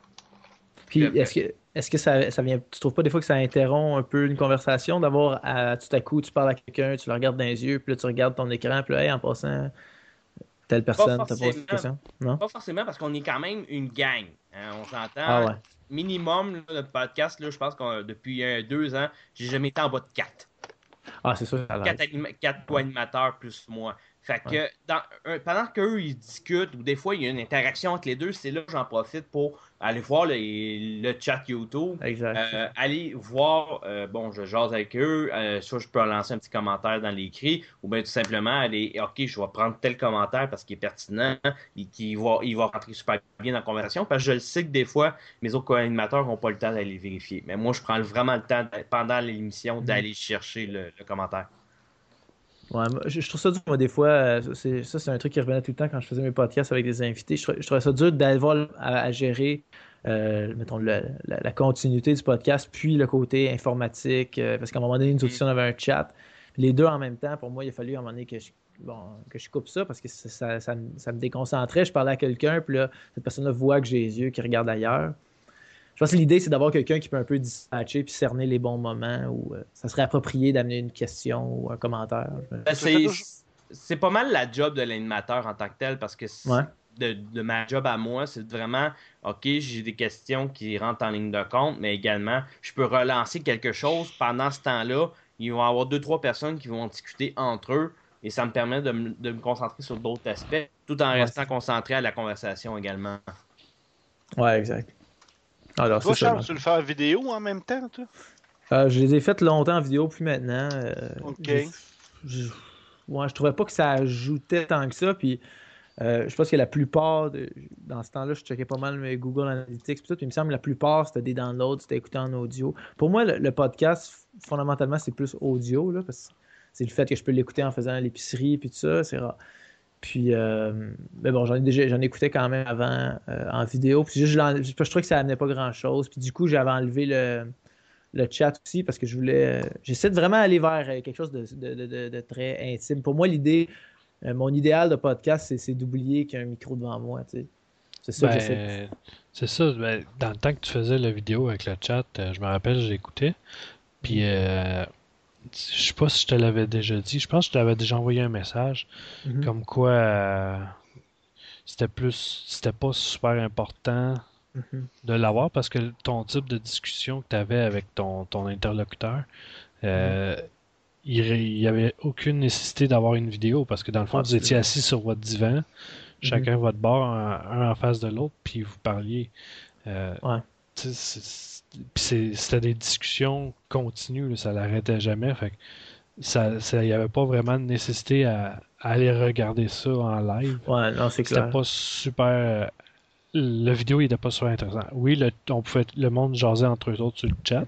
Puis est-ce que, est-ce que ça, ça vient. Tu trouves pas des fois que ça interrompt un peu une conversation d'avoir tout à coup, tu parles à quelqu'un, tu le regardes dans les yeux, puis là tu regardes ton écran, puis là, en passant, telle personne te pose une question? Non? Pas forcément parce qu'on est quand même une gang. Hein, on s'entend. Ah ouais minimum, le podcast, là, je pense que depuis euh, deux ans, j'ai jamais été en bas de quatre. Ah, c'est ça. Quatre, co-animateurs plus moi. Fait que dans, pendant qu'eux ils discutent, ou des fois il y a une interaction entre les deux, c'est là que j'en profite pour aller voir le, chat YouTube. Exact. Euh, aller voir, euh, bon, je jase avec eux, euh, soit je peux lancer un petit commentaire dans l'écrit, ou bien tout simplement aller, ok, je vais prendre tel commentaire parce qu'il est pertinent et qu'il va, il va rentrer super bien dans la conversation, parce que je le sais que des fois, mes autres co-animateurs n'ont pas le temps d'aller vérifier. Mais moi, je prends vraiment le temps pendant l'émission mm-hmm. d'aller chercher le commentaire. Ouais, je, trouve ça dur, moi, des fois. Euh, ça, c'est un truc qui revenait tout le temps quand je faisais mes podcasts avec des invités. Je, trouvais ça dur d'avoir à, gérer, euh, mettons, la, continuité du podcast, puis le côté informatique. Euh, parce qu'à un moment donné, nous aussi, on avait un chat. Les deux en même temps, pour moi, il a fallu à un moment donné que je, bon, que je coupe ça parce que ça, ça, ça me déconcentrait. Je parlais à quelqu'un, puis là, cette personne-là voit que j'ai les yeux qui regardent ailleurs. Je pense que l'idée, c'est d'avoir quelqu'un qui peut un peu dispatcher puis cerner les bons moments où euh, ça serait approprié d'amener une question ou un commentaire. Ben, c'est pas mal la job de l'animateur en tant que tel parce que de, ma job à moi, c'est vraiment OK, j'ai des questions qui rentrent en ligne de compte, mais également, je peux relancer quelque chose pendant ce temps-là. Il va y avoir deux, trois personnes qui vont discuter entre eux et ça me permet de, me concentrer sur d'autres aspects tout en restant concentré à la conversation également. Ouais, exact. Alors, toi, Charles, tu le fais en vidéo en même temps, toi? Euh, je les ai faites longtemps en vidéo, puis maintenant. Euh, ok. Je, ouais, je trouvais pas que ça ajoutait tant que ça, puis euh, je pense que la plupart, de, dans ce temps-là, je checkais pas mal mes Google Analytics, puis, tout, puis il me semble que la plupart, c'était des downloads, c'était écouté en audio. Pour moi, le, podcast, fondamentalement, c'est plus audio, là, parce que c'est le fait que je peux l'écouter en faisant l'épicerie, puis tout ça, c'est rare. Puis, euh, mais bon, j'en ai déjà, j'en écoutais quand même avant euh, en vidéo. Puis juste, je, je, trouvais que ça amenait pas grand chose. Puis du coup, j'avais enlevé le, le chat aussi parce que je voulais. J'essaie de vraiment aller vers euh, quelque chose de, très intime. Pour moi, l'idée, mon idéal de podcast, c'est, d'oublier qu'il y a un micro devant moi. C'est ça que ben, j'essaie. C'est ça. Ben, dans le temps que tu faisais la vidéo avec le chat, je me rappelle, j'écoutais. Puis je sais pas si je te l'avais déjà dit. Je pense que je t'avais déjà envoyé un message mhm. comme quoi euh, c'était plus c'était pas super important mhm. de l'avoir parce que ton type de discussion que tu avais avec ton, ton interlocuteur euh, mhm. il n'y avait aucune nécessité d'avoir une vidéo parce que dans le fond, vous étiez assis sur votre divan, chacun votre bord, un, en face de l'autre, puis vous parliez. Euh, ouais c'était des discussions continues, ça l'arrêtait jamais. Fait ça, il n'y avait pas vraiment de nécessité à, aller regarder ça en live. Ouais, non, c'est clair. C'était pas super. Le vidéo, il n'était pas super intéressant. Oui, le, on pouvait, le monde jasait entre eux autres sur le chat.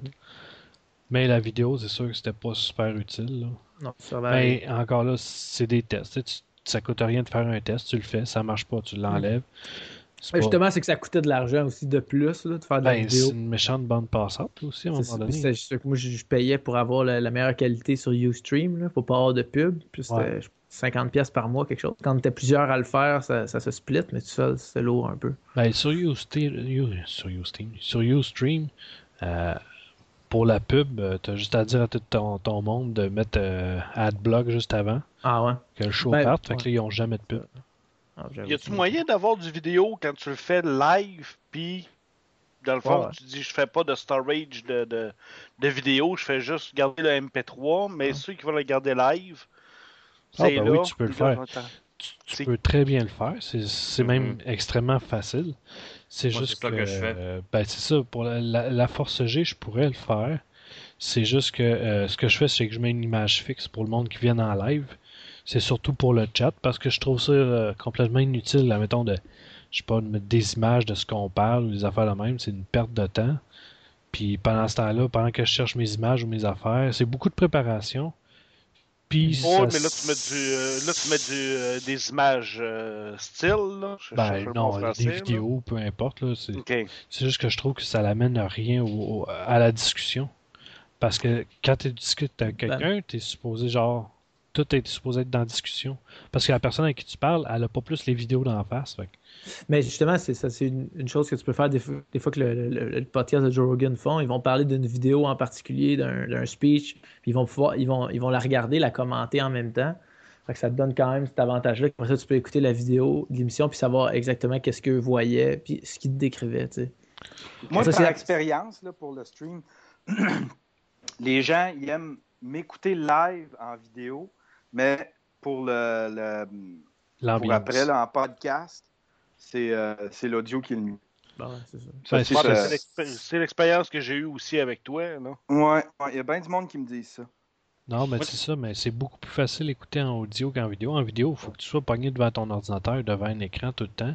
Mais la vidéo, c'est sûr que c'était pas super utile. Non, Mais encore là, c'est des tests. Tu, ça coûte rien de faire un test, tu le fais, ça marche pas, tu l'enlèves. Justement, c'est que ça coûtait de l'argent aussi de plus là, de faire de la ben, vidéo. C'est une méchante bande passante aussi à un moment donné. moi, je, payais pour avoir la, meilleure qualité sur Ustream là, pour pas avoir de pub. Puis c'était 50$ par mois, quelque chose. Quand t'es plusieurs à le faire, ça, se split, mais tout seul, c'est lourd un peu. Ben, sur Ustream, sur Ustream, sur Ustream euh, pour la pub, euh, t'as juste à dire à tout ton, ton monde de mettre euh, AdBlock juste avant. Ah ouais. Que le show ben, parte, fait que là, ils ont jamais de pub. Ah, y a-tu moyen d'avoir du vidéo quand tu le fais live, puis dans le fond, tu dis je fais pas de storage de, de, vidéo, je fais juste garder le MP3, mais ceux qui vont le garder live, ah, c'est ben Oui, tu peux le faire. Tu, peux très bien le faire. C'est même mm-hmm. extrêmement facile. C'est juste que, euh, ben, c'est ça. Pour la, Force G, je pourrais le faire. C'est juste que euh, ce que je fais, c'est que je mets une image fixe pour le monde qui vient en live c'est surtout pour le chat parce que je trouve ça euh, complètement inutile, mettons, de je sais pas, mettre des images de ce qu'on parle ou des affaires de même, c'est une perte de temps. Puis pendant ce temps-là, pendant que je cherche mes images ou mes affaires, c'est beaucoup de préparation. Puis oh, mais là tu mets, du, euh, là, tu mets du, euh, des images euh, style, là. ben non, des vidéos, peu importe. Là, c'est, juste que je trouve que ça n'amène à rien à la discussion. Parce que quand tu discutes avec ben. quelqu'un, tu es supposé genre tout est supposé être dans la discussion. Parce que la personne avec qui tu parles, elle n'a pas plus les vidéos d'en face. Mais justement, c'est ça, c'est une, chose que tu peux faire des fois, que le, podcast de Joe Rogan font. Ils vont parler d'une vidéo en particulier, d'un speech, puis ils vont pouvoir, ils vont, ils vont la regarder, la commenter en même temps. ça te donne quand même cet avantage-là. Après ça, tu peux écouter la vidéo de l'émission puis savoir exactement qu'est-ce qu'eux voyaient, puis ce qu'ils te décrivaient. Moi, c'est l'expérience pour le stream, les gens ils aiment m'écouter live en vidéo, mais pour le, pour après là, en podcast, c'est euh, l'audio qui est le mieux. Ben c'est l'expérience que j'ai eue aussi avec toi. Là. Ouais, il y a bien du monde qui me dit ça. Non, mais c'est ça, mais c'est beaucoup plus facile d'écouter en audio qu'en vidéo. En vidéo, il faut que tu sois pogné devant ton ordinateur, devant un écran tout le temps.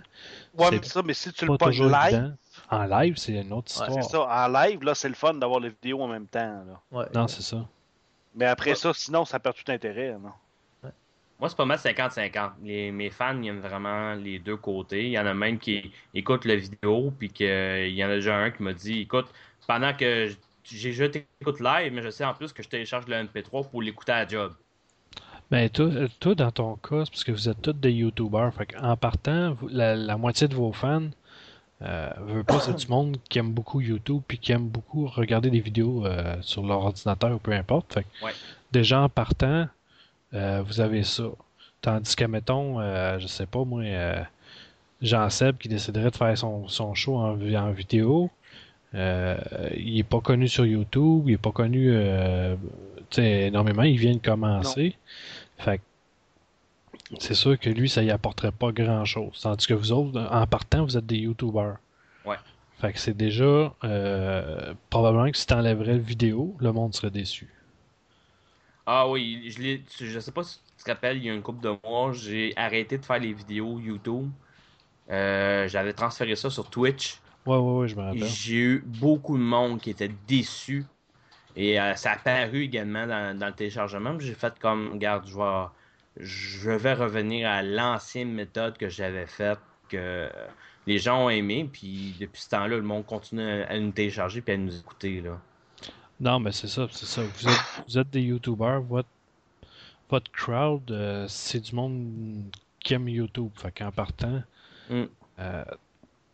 Ouais, mais ça, mais si tu le pognes live. En live, c'est une autre histoire. c'est ça. En live, là, c'est le fun d'avoir les vidéos en même temps. Là. Ouais, non, c'est ça. Mais après ça, sinon, ça perd tout intérêt. Non? Moi, c'est pas mal 50-50. Mes fans, ils aiment vraiment les deux côtés. Il y en a même qui écoutent la vidéo, puis qu'il y en a déjà un qui m'a dit Écoute, pendant que j'ai déjà t'écoute live, mais je sais en plus que je télécharge le MP3 pour l'écouter à job. Ben, toi, toi, dans ton cas, c'est parce que vous êtes tous des YouTubers. en partant, la, moitié de vos fans euh, veut pas, c'est du monde qui aime beaucoup YouTube puis qui aime beaucoup regarder des vidéos euh, sur leur ordinateur ou peu importe. Fait déjà en partant, vous avez ça. Tandis que, mettons, euh, je sais pas, moi, euh, Jean Seb qui déciderait de faire son, son show en, en vidéo, il est pas connu sur YouTube, il est pas connu énormément, il vient de commencer. Fait c'est sûr que lui, ça y apporterait pas grand chose. Tandis que vous autres, en partant, vous êtes des YouTubers. Ouais. Fait que c'est déjà probablement que si tu enlèverais le vidéo, le monde serait déçu. Ah oui, je, je sais pas si tu te rappelles, il y a une couple de mois, j'ai arrêté de faire les vidéos YouTube. Euh, j'avais transféré ça sur Twitch. Ouais, ouais, ouais, je me rappelle. J'ai eu beaucoup de monde qui était déçu. Et euh, ça a apparu également dans, le téléchargement. J'ai fait comme, regarde, je vais, je vais revenir à l'ancienne méthode que j'avais faite, que les gens ont aimé. Puis depuis ce temps-là, le monde continue à, nous télécharger et à nous écouter. Là. Non, mais c'est ça, c'est ça. Vous êtes, vous êtes des YouTubers, votre, votre crowd, euh, c'est du monde qui aime YouTube. Fait qu'en partant, mm. euh,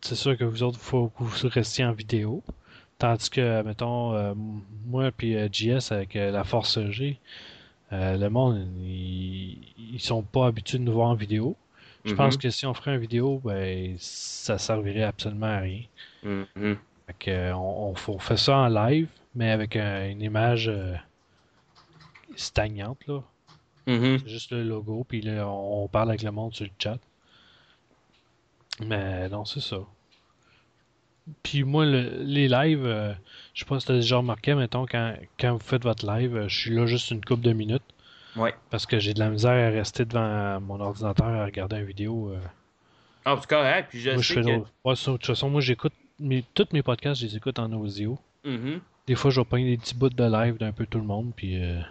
c'est sûr que vous autres, il faut que vous restiez en vidéo. Tandis que, mettons, euh, moi puis JS avec la Force G, le monde, ils, ils sont pas habitués de nous voir en vidéo. Je pense mm-hmm. que si on ferait une vidéo, ben, ça servirait absolument à rien. Mm-hmm. Fait que, on, on, fait ça en live mais avec une image euh, stagnante. Là. Mm-hmm. C'est juste le logo, puis là, on, parle avec le monde sur le chat. Mais non, c'est ça. Puis moi, les lives, euh, je sais pas si tu as déjà remarqué, mettons, quand, quand vous faites votre live, euh, je suis là juste une couple de minutes. Ouais. Parce que j'ai de la misère à rester devant mon ordinateur à regarder une vidéo. Ah, c'est correct. Puis je sais que... de toute façon, moi, j'écoute mes... tous mes podcasts, je les écoute en audio. Mm-hmm. Des fois, je vais des petits bouts de live d'un peu tout le monde, puis. Euh,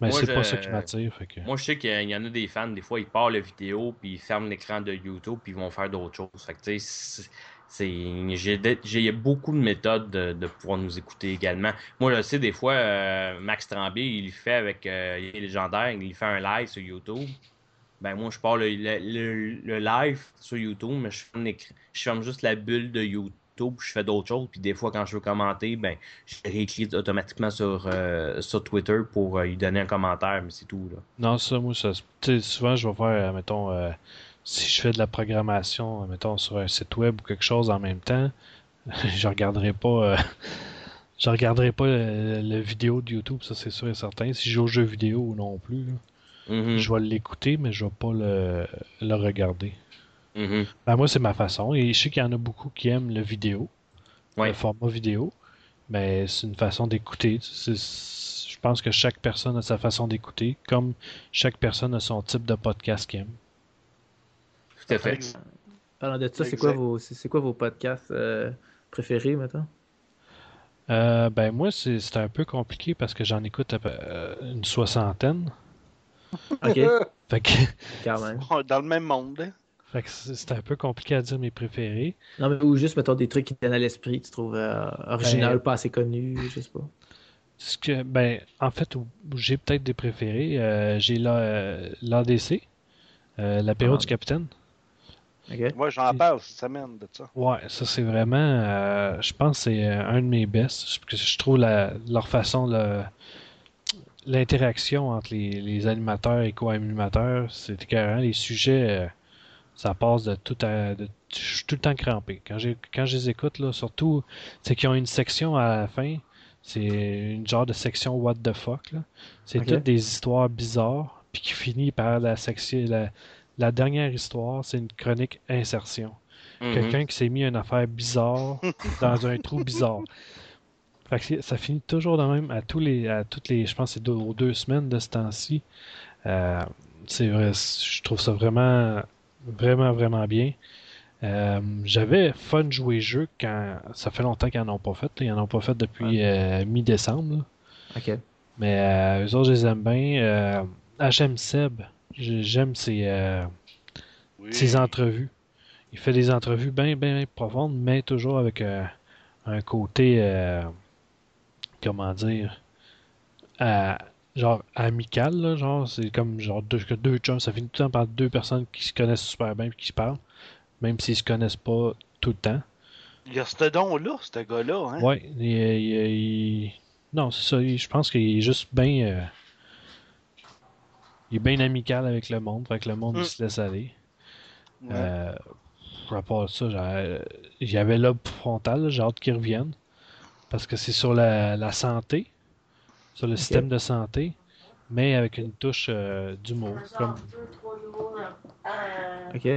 mais c'est pas ça qui m'attire. Que... Moi, je sais qu'il y en a des fans, des fois, ils partent la vidéo, puis ils ferment l'écran de YouTube, puis ils vont faire d'autres choses. Fait que, tu sais, j'ai beaucoup de méthodes de, pouvoir nous écouter également. Moi, je sais, des fois, euh, Max Tremblay, il fait avec euh, il est légendaire, il fait un live sur YouTube. Ben moi, je parle le, le, live sur YouTube, mais je ferme, je ferme juste la bulle de YouTube je fais d'autres choses. Puis des fois, quand je veux commenter, ben, je réécris automatiquement sur, euh, sur Twitter pour euh, lui donner un commentaire, mais c'est tout. Là. Non, ça, moi, ça, souvent, je vais faire, mettons, euh, si je fais de la programmation, mettons, sur un site web ou quelque chose en même temps, je regarderai pas. je regarderai pas la vidéo de YouTube, ça c'est sûr et certain. Si je joue aux jeux vidéo non plus, mm-hmm. je vais l'écouter, mais je vais pas le, le regarder. Mm-hmm. Ben, moi, c'est ma façon. Et je sais qu'il y en a beaucoup qui aiment le vidéo, le format vidéo. Mais c'est une façon d'écouter. Je pense que chaque personne a sa façon d'écouter, comme chaque personne a son type de podcast qu'il aime. Tout à fait. Parlant de ça, c'est quoi, vos, c'est quoi vos podcasts préférés maintenant? ben moi, c'est un peu compliqué parce que j'en écoute une soixantaine. Ok. fait que... Quand même. Dans le même monde. C'est un peu compliqué à dire mes préférés. Non, mais ou juste, mettons, des trucs qui te viennent à l'esprit, tu trouves euh, original, ben, pas assez connu, je sais pas. Ce que, ben, en fait, j'ai peut-être des préférés. Euh, j'ai l'ADC, euh, l'apéro ah. du capitaine. Moi, j'en parle cette semaine de ça. Ouais, ça c'est vraiment, je pense que c'est un de mes best. Je, je trouve leur façon, l'interaction entre les, animateurs et co-animateurs, c'est écœurant. Les sujets ça passe de tout à. De, je suis tout le temps crampé. Quand, quand je les écoute, là, surtout, c'est qu'ils ont une section à la fin. C'est une genre de section what the fuck. Là. C'est toutes des histoires bizarres. Puis qui finit par la section. La, la dernière histoire, c'est une chronique insertion. Mhm. Quelqu'un qui s'est mis une affaire bizarre dans un trou bizarre. Fait que ça finit toujours de même à tous les. à toutes les. Je pense que c'est deux, deux semaines de ce temps-ci. Euh, c'est vrai, je trouve ça vraiment vraiment, vraiment bien. Euh, j'avais fun jouer jeu quand. Ça fait longtemps qu'ils n'en ont pas fait. Ils n'en ont pas fait depuis euh, mi-décembre. OK. Mais euh, eux autres, je les aime bien. HM Seb, j'aime ses, ses entrevues. Il fait des entrevues bien, bien, profondes, mais toujours avec un côté. comment dire genre amical, là, genre, c'est comme genre deux, deux chums, ça finit tout le temps par deux personnes qui se connaissent super bien et qui se parlent, même s'ils se connaissent pas tout le temps. Il y a ce don-là, ce gars-là, hein? Ouais, il, non, c'est ça, je pense qu'il est juste bien. Euh, il est bien amical avec le monde, fait que le monde il mm. se laisse aller. Euh, par rapport à ça, il y avait l'ob frontal, j'ai hâte qu'il revienne. Parce que c'est sur la, la santé sur le système de santé, mais avec une touche euh, d'humour. Comme... Ok.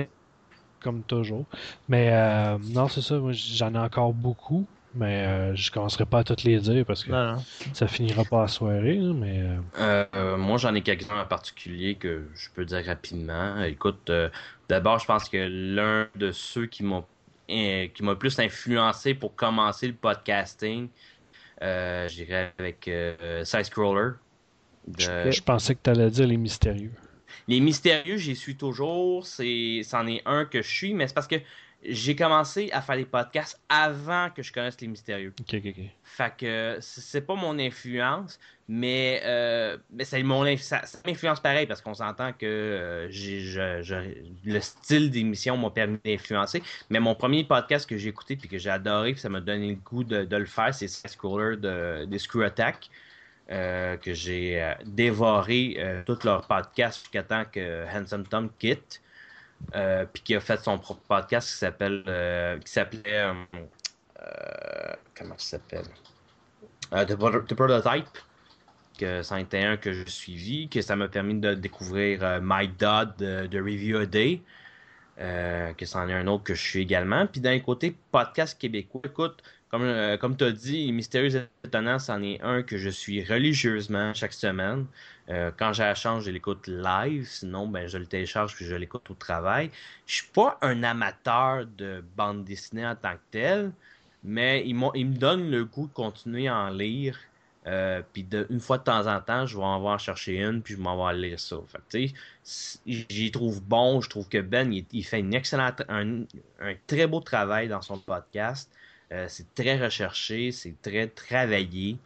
Comme toujours. Mais euh, non, c'est ça, j'en ai encore beaucoup, mais euh, je commencerai pas à toutes les dire parce que ça finira pas à soirée. mais Moi, j'en ai quelques-uns en particulier que je peux dire rapidement. Écoute, d'abord, je pense que l'un de ceux qui m'ont qui m'a plus influencé pour commencer le podcasting, euh, J'irai avec euh, Side Scroller. Je, pensais que tu allais dire les mystérieux. Les mystérieux, j'y suis toujours. C'en est, un que je suis, mais c'est parce que j'ai commencé à faire des podcasts avant que je connaisse les mystérieux. Ok, ok, ok. Fait que c'est pas mon influence, mais, euh, mais ça, mon, ça, m'influence pareil parce qu'on s'entend que euh, le style d'émission m'a permis d'influencer. Mais mon premier podcast que j'ai écouté puis que j'ai adoré, puis ça m'a donné le goût de, le faire, c'est Scroller de, des Screw Attack. Euh, que j'ai dévoré tout leur podcast jusqu'à temps que Handsome Tom quitte. Euh, puis qui a fait son propre podcast qui s'appelle euh, qui s'appelait euh, comment ça s'appelle? The, Prototype que c'en était un que je suivi que ça m'a permis de découvrir My Dot de, Review a Day que c'en est un autre que je suis également puis d'un côté podcast québécois écoute comme, comme tu as dit, Mystérieux Étonnant, c'en est un que je suis religieusement chaque semaine. Euh, quand j'ai la chance, je l'écoute live. Sinon, ben, je le télécharge puis je l'écoute au travail. Je suis pas un amateur de bande dessinée en tant que tel, mais il, il me donne le goût de continuer à en lire. Euh, une fois de temps en temps, je vais en voir chercher une, puis je m'en vais lire ça. Fait j'y trouve bon. Je trouve que Ben, il, fait une excellente, un, très beau travail dans son podcast. Euh, c'est très recherché, c'est très travaillé.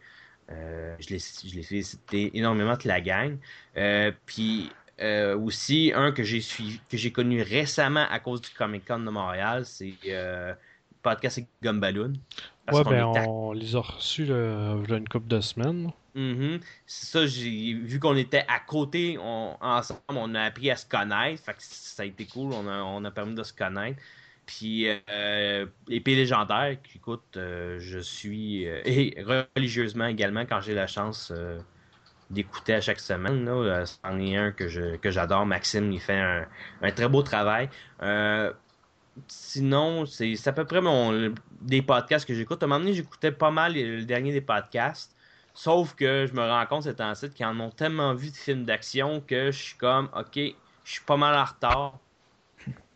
Euh, je l'ai félicité énormément de la gang. Euh, puis euh, aussi, un que j'ai que connu récemment à cause du Comic Con de Montréal, c'est le podcast Gumballoon. Ouais, ben on les a reçus a une couple de semaines. Mm-hmm. C'est ça, j'ai vu qu'on était à côté ensemble, on a appris à se connaître. ça a été cool, on a, on a permis de se connaître. Puis euh, épée légendaire, écoute, euh, je suis euh, et religieusement également quand j'ai la chance euh, d'écouter à chaque semaine. Là, c'en est un que je que j'adore. Maxime, il fait un, très beau travail. sinon, c'est à peu près mon des podcasts que j'écoute. À un moment donné, j'écoutais pas mal le dernier des podcasts. Sauf que je me rends compte c'est un site qu'ils en ont tellement vu de films d'action que je suis comme OK, je suis pas mal en retard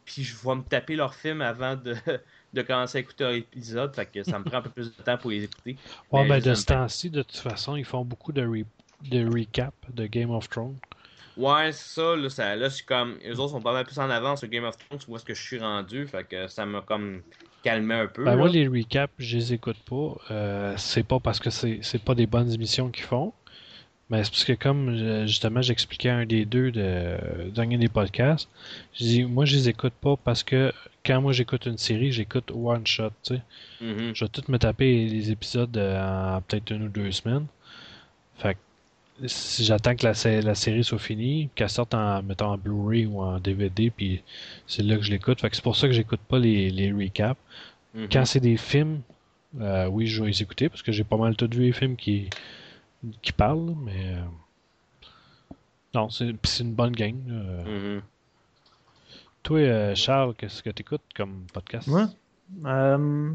puis je vais me taper leur film avant de, de commencer à écouter un épisode, fait que ça me prend un peu plus de temps pour les écouter. Ouais, mais, ben, de ce temps-ci, de toute façon, ils font beaucoup de, de recap de Game of Thrones. Ouais, ça, là, ça, là, comme, eux autres sont pas mal plus en avance sur Game of Thrones, où est-ce que je suis rendu, fait que ça m'a comme calmé un peu. Ben, moi, les recaps, je les écoute pas. Euh, c'est pas parce que c'est pas des bonnes émissions qu'ils font. Mais c'est parce que comme euh, justement j'expliquais un des deux de dernier des podcasts, je dis moi je les écoute pas parce que quand moi j'écoute une série, j'écoute one shot, tu sais. Mm-hmm. Je vais tout me taper les épisodes en peut-être une ou deux semaines. Fait que si j'attends que la, la, série soit finie, qu'elle sorte en mettons en Blu-ray ou en DVD, puis c'est là que je l'écoute. Fait que c'est pour ça que j'écoute pas les, les recaps. Mm-hmm. Quand c'est des films, euh, oui, je vais les écouter parce que j'ai pas mal tout vu les films qui qui parle, mais. Euh, non, c'est une bonne gang. Mm-hmm. Toi, euh, Charles, qu'est-ce que tu écoutes comme podcast? Moi? Euh,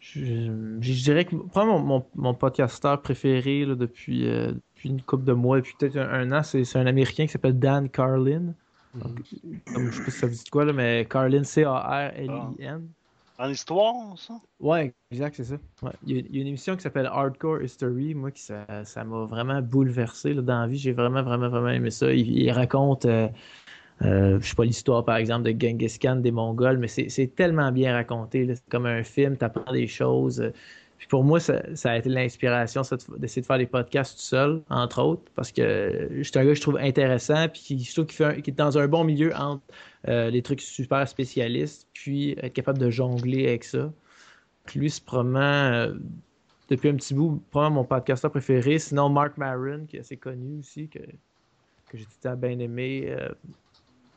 je, dirais que mon, mon, mon podcasteur préféré depuis, depuis, une couple de mois, depuis peut-être un, an, c'est un Américain qui s'appelle Dan Carlin. Mm-hmm. comme, je sais pas si ça vous dit quoi, là, mais Carlin, C-A-R-L-I-N. En histoire, ça? Ouais, exact, c'est ça. Il, y a, une émission qui s'appelle Hardcore History, moi, qui ça, m'a vraiment bouleversé là, dans la vie. J'ai vraiment, vraiment, vraiment aimé ça. Il, raconte, euh, euh, je sais pas l'histoire, par exemple, de Genghis Khan des Mongols, mais c'est tellement bien raconté. C'est comme un film, tu apprends des choses. Puis pour moi, ça, a été l'inspiration d'essayer de faire des podcasts tout seul, entre autres, parce que je suis un gars que je trouve intéressant, puis qui, qu'il est dans un bon milieu entre euh, les trucs super spécialistes, puis être capable de jongler avec ça. Puis lui, c'est probablement, euh, depuis un petit bout, probablement mon podcasteur préféré. Sinon, Mark Maron, qui est assez connu aussi, que, que j'ai tout le temps bien aimé. Euh,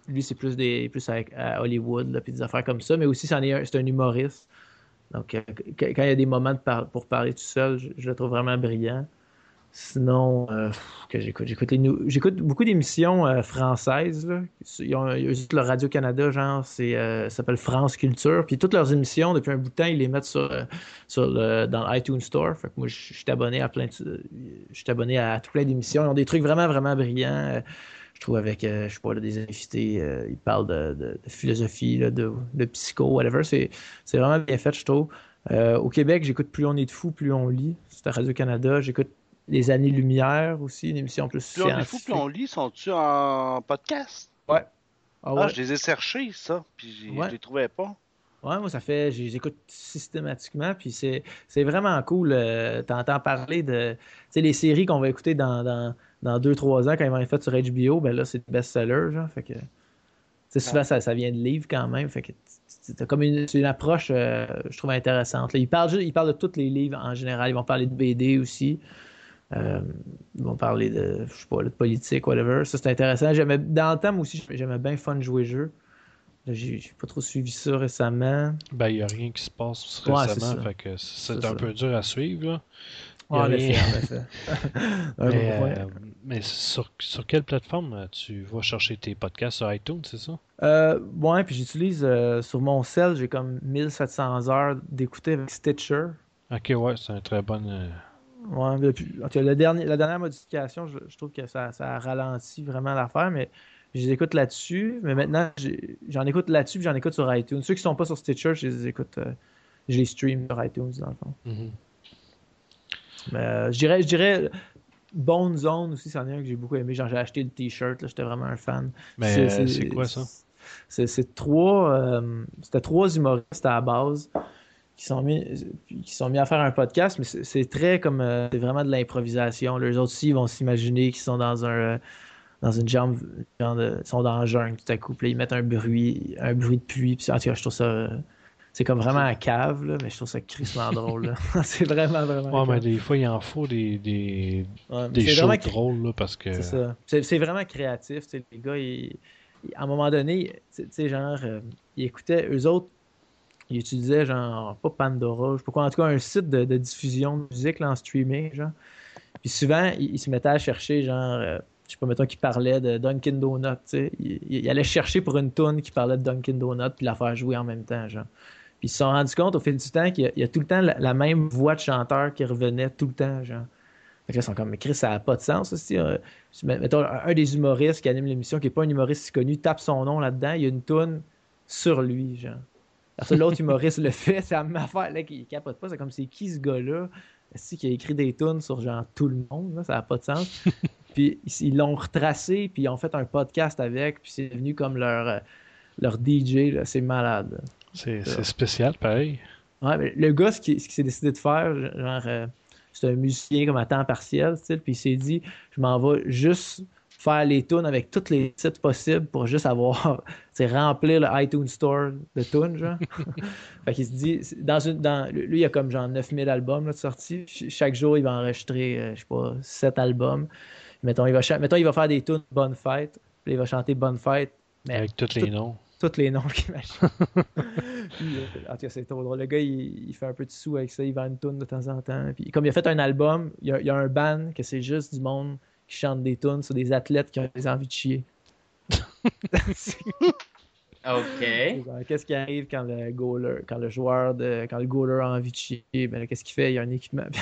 lui, c'est plus des plus à Hollywood, là, puis des affaires comme ça, mais aussi, c'est un humoriste. Donc, euh, quand il y a des moments pour parler tout seul, je, le trouve vraiment brillant. Sinon, euh, j'écoute, j'écoute, beaucoup d'émissions euh, françaises. Là. Ils ont, le Radio-Canada, genre, c'est, ça s'appelle France Culture. Puis toutes leurs émissions, depuis un bout de temps, ils les mettent sur, sur dans l'iTunes Store. Fait que moi, je suis abonné à plein de, je suis abonné à tout plein d'émissions. Ils ont des trucs vraiment, vraiment brillants je trouve avec, euh, je sais pas, des invités, euh, ils parlent de, philosophie, de, de, psycho, whatever. C'est, vraiment bien fait, je trouve. Euh, au Québec, j'écoute Plus on est de fou, plus on lit. C'est à Radio-Canada. J'écoute Les Années-Lumière aussi, une émission plus Plus on est fou, plus on lit. Sont-tu en podcast? Ouais. Ah, ah je les ai cherchés, ça, puis je les trouvais pas. Ouais, moi, ça fait. Je les écoute systématiquement, puis c'est, vraiment cool. T'entends parler de. Tu sais, les séries qu'on va écouter dans dans 2-3 ans, quand ils vont être faits sur HBO, ben là, c'est best-seller, genre. Fait que. souvent, ça, ça, vient de livres quand même. Fait que c'est comme une, une approche, euh, je trouve, intéressante. ils, parlent, ils parlent de tous les livres en général. Ils vont parler de BD aussi. Euh, ils vont parler de, je sais pas, de politique, whatever. Ça, c'est intéressant. dans le temps, aussi, j'aimais bien fun jouer jeu. J'ai pas trop suivi ça récemment. Ben, il n'y a rien qui se passe récemment. fait que c'est un peu dur à suivre. Là. mais, sur, sur, quelle plateforme euh, tu vas chercher tes podcasts? Sur iTunes, c'est ça? Euh, ouais, puis j'utilise euh, sur mon cell, j'ai comme 1700 heures d'écouter avec Stitcher. Ok, ouais, c'est un très bon. Euh, ouais, depuis, la, dernière, la dernière modification, je, trouve que ça, ça ralentit vraiment l'affaire, mais je les écoute là-dessus. Mais maintenant, j'en écoute là-dessus, puis j'en écoute sur iTunes. Ceux qui sont pas sur Stitcher, je les écoute, je les stream sur iTunes, dans le fond. Mm-hmm. Euh, je dirais, je dirais Bone Zone aussi, c'en est un que j'ai beaucoup aimé. J'ai acheté le t-shirt, j'étais vraiment un fan. Mais c'est quoi ça? C'est trois, euh, c'était trois humoristes à la base qui sont mis, qui sont mis à faire un podcast, mais c'est très comme, euh, c'est vraiment de l'improvisation. Les autres aussi, ils vont s'imaginer qu'ils sont dans un, dans une jambe, ils sont dans un jungle tout à coup, puis ils mettent un bruit, un bruit de pluie, puis en tout cas, je trouve ça c'est comme vraiment à cave, là, mais je trouve ça crissement drôle. c'est vraiment, vraiment. Ouais, mais des fois, il en faut des, des, des shows drôles, là, parce que. C'est ça. C'est vraiment créatif. Les gars, ils, à un moment donné, tu sais, genre, euh, ils écoutaient, eux autres, ils utilisaient, genre, pas Pandora, je sais pas quoi, en tout cas, un site de, diffusion de musique là, en streaming, genre. Puis souvent, ils, se mettaient à chercher, genre. Euh, je sais pas, mettons qu'ils parlaient de Dunkin' Donut, tu sais. Ils, allaient chercher pour une tune qui parlait de Dunkin' Donut puis la faire jouer en même temps, genre. Puis ils se sont rendus compte au fil du temps qu'il y, a tout le temps la, même voix de chanteur qui revenait tout le temps, genre. Fait que là, ils sont comme, mais Chris, ça n'a pas de sens aussi. Euh, mettons, un, des humoristes qui anime l'émission, qui n'est pas un humoriste si connu, tape son nom là-dedans, il y a une toune sur lui, genre. Parce que l'autre humoriste le fait, c'est la même affaire, là, qui capote pas. C'est comme, c'est qui ce gars-là? Qui a écrit des tunes sur genre tout le monde? Là? Ça n'a pas de sens. puis ils l'ont retracé, puis ils ont fait un podcast avec, puis c'est devenu comme leur, euh, leur DJ. C'est malade. C'est spécial, pareil. Ouais, mais le gars, ce qu'il s'est décidé de faire, genre, euh, c'est un musicien comme à temps partiel, puis il s'est dit, je m'en vais juste faire les tunes avec tous les titres possibles pour juste avoir, c'est remplir le iTunes Store de tunes, genre. fait qu'il se dit, dans une, dans, lui, il a comme genre 9000 albums là, de sortie. Chaque jour, il va enregistrer, euh, je sais pas, 7 albums. Mettons, il va, mettons, il va faire des tunes Bonne Fête, puis il va chanter Bonne Fête. Mais avec tous les noms tous les noms qu'il imagine. Euh, en tout cas, c'est trop drôle. Le gars, il, fait un peu de sous avec ça, il vend une tune de temps en temps. Puis, comme il a fait un album, il y a, un band que c'est juste du monde qui chante des tunes sur des athlètes qui ont des envies de chier. OK. Qu'est-ce qui arrive quand le goaler, quand le joueur de, quand le goaler a envie de chier, ben qu'est-ce qu'il fait? Il y a un équipement.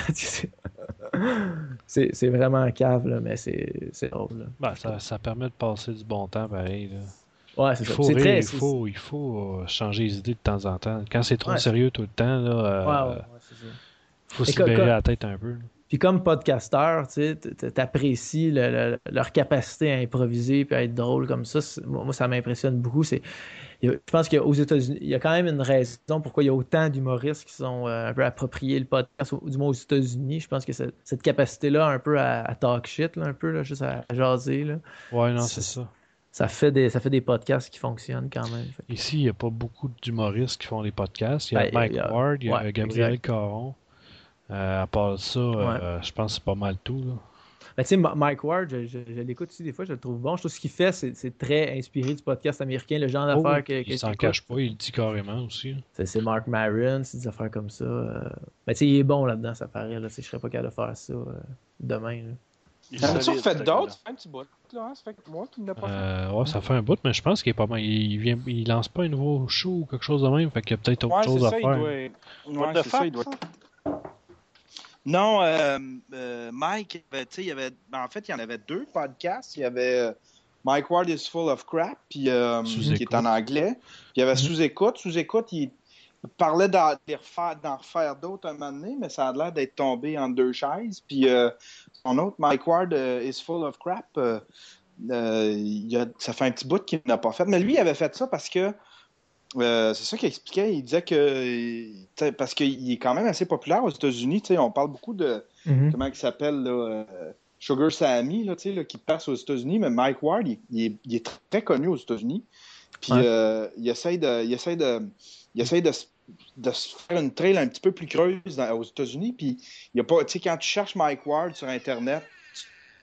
c'est vraiment cave, là, mais c'est drôle. Ben, ça, ça, permet de passer du bon temps, pareil. Là. Ouais, c'est il faut, rire, il faut, il faut changer les idées de temps en temps. Quand c'est trop sérieux tout le temps, là, euh, il faut se libérer la tête un peu. Puis comme podcasteur, tu apprécies leur capacité à improviser et à être drôle comme ça. Moi, ça m'impressionne beaucoup. C'est, je pense qu'aux États-Unis, il y a quand même une raison pourquoi il y a autant d'humoristes qui sont euh, un peu appropriés le podcast, du moins aux États-Unis. Je pense que cette capacité-là, un peu à, talk shit, un peu, là, juste à, jaser. Là, ouais, non, c'est ça ça fait des ça fait des podcasts qui fonctionnent quand même. Ici, il n'y a pas beaucoup d'humoristes qui font des podcasts. Il y a ben, Mike Ward, il y a Gabriel Caron. Euh, à part ça, euh, je pense que c'est pas mal tout. Ben, tu sais, Mike Ward, je, l'écoute aussi des fois, je le trouve bon. Je trouve ce qu'il fait, c'est très inspiré du podcast américain, le genre oh, d'affaires que, Il s'en cache pas, il le dit carrément aussi. C'est Mark Maron, c'est des affaires comme ça. Euh. Mais tu sais, il est bon là-dedans, ça paraît. Là, je serais pas capable de faire ça demain. Il a tu fait d'autres? Ça fait un petit bout, là, hein? Ça fait moi qui n'a pas euh, Ouais, ça fait un bout, mais je pense qu'il est pas mal. Il, vient... il lance pas un nouveau show ou quelque chose de même, fait qu'il y a peut-être autre chose à faire. Il doit... Ouais, c'est ça, il doit... Non, euh, euh, Mike, tu sais, il y avait... Ben, en fait, il y en avait deux podcasts. Il y avait euh, Mike Ward is Full of Crap, puis, euh, qui est en anglais. Puis il y avait mm-hmm. Sous-Écoute. Sous-Écoute, il parlait d'en refaire, refaire d'autres un moment donné, mais ça a l'air d'être tombé en deux chaises. Puis euh, son autre, Mike Ward euh, is full of crap. Euh, a, ça fait un petit bout qu'il n'a pas fait. Mais lui, il avait fait ça parce que c'est ça qu'il expliquait. Il disait que parce qu'il est quand même assez populaire aux États-Unis. On parle beaucoup de mm-hmm. comment il s'appelle Sugar Sammy là, là, qui passe aux États-Unis, mais Mike Ward, il, est, très connu aux États-Unis. Puis il essaye de. Il essaye de il essaye de de se faire une trail un petit peu plus creuse aux États-Unis. Puis, il y a pas, tu sais, quand tu cherches Mike Ward sur Internet,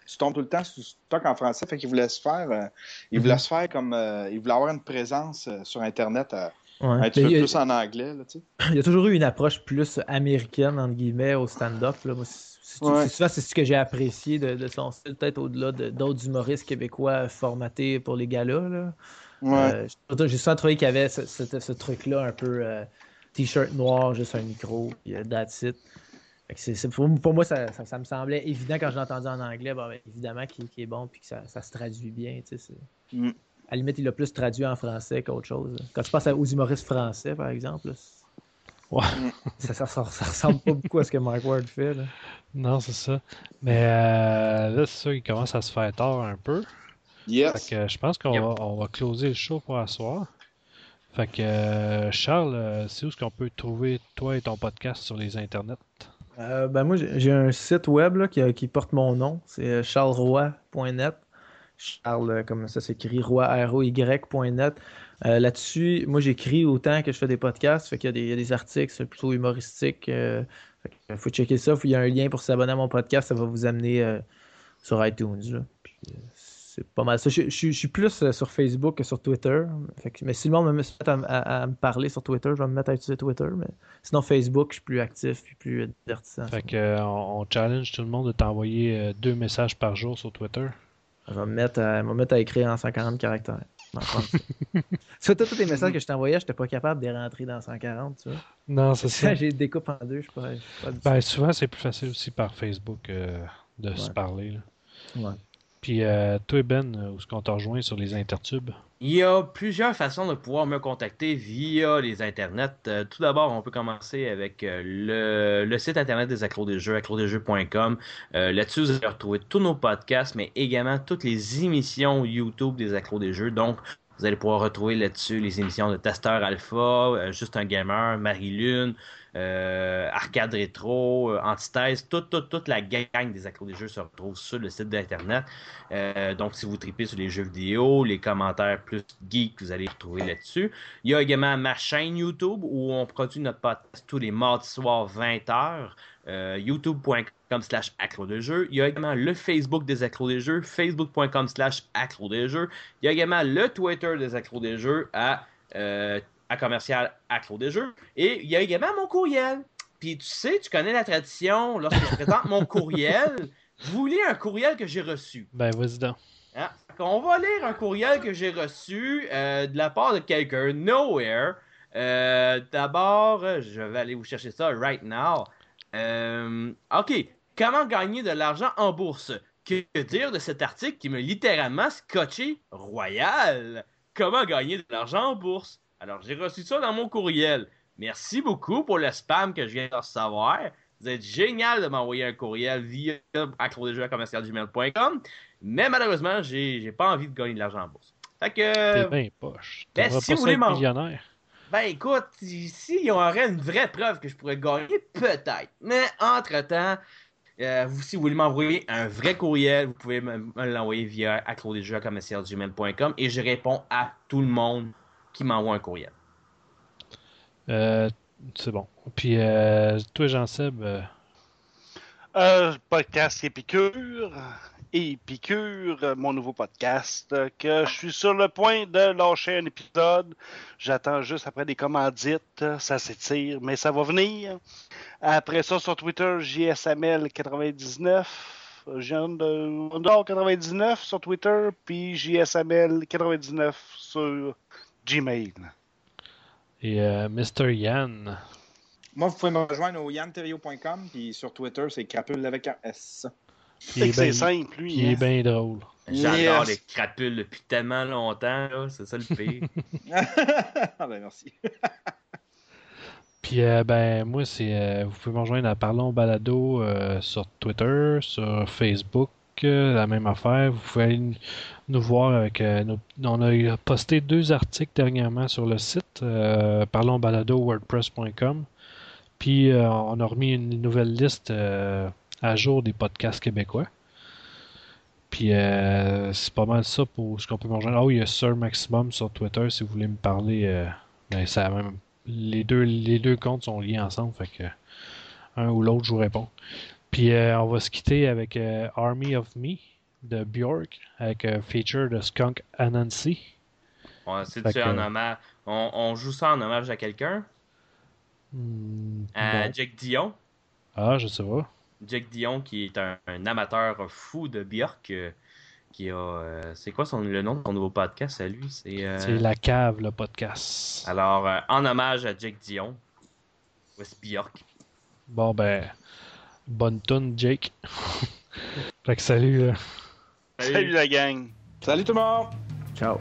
tu, tombes tout le temps sur stock en français. Fait qu'il voulait se faire, euh, il voulait mm-hmm. se faire comme, euh, il voulait avoir une présence euh, sur Internet un petit peu plus en anglais. Là, tu sais. Il y a toujours eu une approche plus américaine, entre guillemets, au stand-up. C'est c'est ce que j'ai apprécié de, son style, peut-être au-delà d'autres humoristes québécois formatés pour les galas. Là. Ouais. j'ai souvent trouvé qu'il y avait ce, ce truc-là un peu t-shirt noir, juste un micro, puis uh, that's it. pour, moi, ça, me semblait évident quand je l'ai entendu en anglais, ben, évidemment qu'il est bon puis que ça, se traduit bien. Mm. À la limite, il l'a plus traduit en français qu'autre chose. Quand tu passes aux humoristes français, par exemple, ouais. ça, ça, ressemble pas beaucoup à ce que Mike Ward fait. Non, c'est ça. Mais euh, là, c'est ça, il commence à se faire tard un peu. Yes. je pense qu'on va, on va closer le show pour asseoir. Fait que, euh, Charles, euh, c'est où est-ce qu'on peut trouver toi et ton podcast sur les internets? Euh, ben moi, j'ai un site web qui, porte mon nom. C'est charlesroy.net. Charles, comme ça s'écrit, roi, r y.net. Là-dessus, moi, j'écris autant que je fais des podcasts. Fait qu'il y, a des articles plutôt humoristiques. il faut checker ça. Il y a un lien pour s'abonner à mon podcast. Ça va vous amener sur iTunes c'est pas mal ça. Je, suis plus euh, sur Facebook que sur Twitter. mais si le monde me met à, me parler sur Twitter, je vais me mettre à utiliser Twitter. Mais sinon, Facebook, je suis plus actif et plus divertissant. Fait que, euh, on, challenge tout le monde de t'envoyer euh, deux messages par jour sur Twitter. Je vais me mettre à, me mettre à écrire en 140 caractères. Soit tous les messages que je t'envoyais, je n'étais pas capable de les rentrer dans 140, tu vois. Non, c'est ça. J'ai découpe en deux, je ben, souvent, c'est plus facile aussi par Facebook de se parler. Ouais. Puis euh, toi, Ben, où est-ce qu'on t'a rejoint sur les intertubes? Il y a plusieurs façons de pouvoir me contacter via les internets. Euh, tout d'abord, on peut commencer avec euh, le, site internet des accros des jeux, accrodesjeux.com. Là-dessus, vous allez retrouver tous nos podcasts, mais également toutes les émissions YouTube des accros des jeux. Donc, vous allez pouvoir retrouver là-dessus les émissions de Testeur Alpha, Juste un Gamer, Marie-Lune, euh, Arcade Rétro, euh, Antithèse, toute, toute, toute la gang des accros des jeux se retrouve sur le site d'Internet. Euh, donc, si vous tripez sur les jeux vidéo, les commentaires plus geeks, vous allez retrouver là-dessus. Il y a également ma chaîne YouTube où on produit notre podcast tous les mardis soirs 20h. youtube.com slash accro de jeux. Il y a également le Facebook des accros des jeux, facebook.com slash accro des jeux. Il y a également le Twitter des accros des jeux à à commercial à des Jeux. Et il y a également mon courriel. Puis tu sais, tu connais la tradition, lorsque je présente mon courriel, vous voulez un courriel que j'ai reçu. Ben, vas-y donc. Hein? On va lire un courriel que j'ai reçu euh, de la part de quelqu'un, Nowhere. Euh, d'abord, je vais aller vous chercher ça right now. Euh, ok, comment gagner de l'argent en bourse? Que dire de cet article qui me littéralement scotché royal? Comment gagner de l'argent en bourse? Alors, j'ai reçu ça dans mon courriel. Merci beaucoup pour le spam que je viens de recevoir. Vous êtes génial de m'envoyer un courriel via accrodejeux.com. Mais malheureusement, j'ai pas envie de gagner de l'argent en bourse. Fait que. T'es bien poche. Ben, si vous voulez millionnaire. Ben écoute, s'il y aurait une vraie preuve que je pourrais gagner, peut-être. Mais entre-temps, euh, si vous voulez m'envoyer un vrai courriel, vous pouvez me, l'envoyer via accrodejeux.com et je réponds à tout le monde qui m'envoie un courriel. Euh, c'est bon. Puis, euh, toi, Jean-Seb. Euh... euh podcast Épicure. Épicure, mon nouveau podcast, que je suis sur le point de lâcher un épisode. J'attends juste après des commandites. Ça s'étire, mais ça va venir. Après ça, sur Twitter, JSML99. de 99 sur Twitter, puis JSML99 sur Gmail. Et euh, Mr. Yann. Moi, vous pouvez me rejoindre au yanntevio.com, puis sur Twitter, c'est crapule avec un S. C'est simple, lui. Il est hein. bien drôle. J'adore les crapules depuis tellement longtemps, c'est ça le pire. ah ben merci. Puis euh, ben moi c'est euh, vous pouvez me rejoindre à Parlons Balado sur Twitter, sur Facebook, la même affaire. Vous pouvez nous voir avec. Euh, on a posté deux articles dernièrement sur le site euh, parlonsbalado.wordpress.com. Puis euh, on a remis une nouvelle liste à jour des podcasts québécois. Puis c'est pas mal ça pour ce qu'on peut manger. Ah oui, il y a Sir Maximum sur Twitter si vous voulez me parler. ben, ça même, les deux les deux comptes sont liés ensemble, fait que un ou l'autre je vous réponds. Puis on va se quitter avec Army of Me de Bjork avec un feature de Skunk Anansi. c'est en hommage. On, joue ça en hommage à quelqu'un? Hmm, À Jack Dion? Ah, je sais pas. Jack Dion, qui est un, amateur fou de Bjork. Euh, qui a. Euh, c'est quoi son, le nom de son nouveau podcast à lui? C'est euh, La Cave, le podcast. Alors, en hommage à Jack Dion, West Bjork. Bon, ben. Bonne tune, Jake. fait que salut. Salut la gang. Salut tout le monde. Ciao.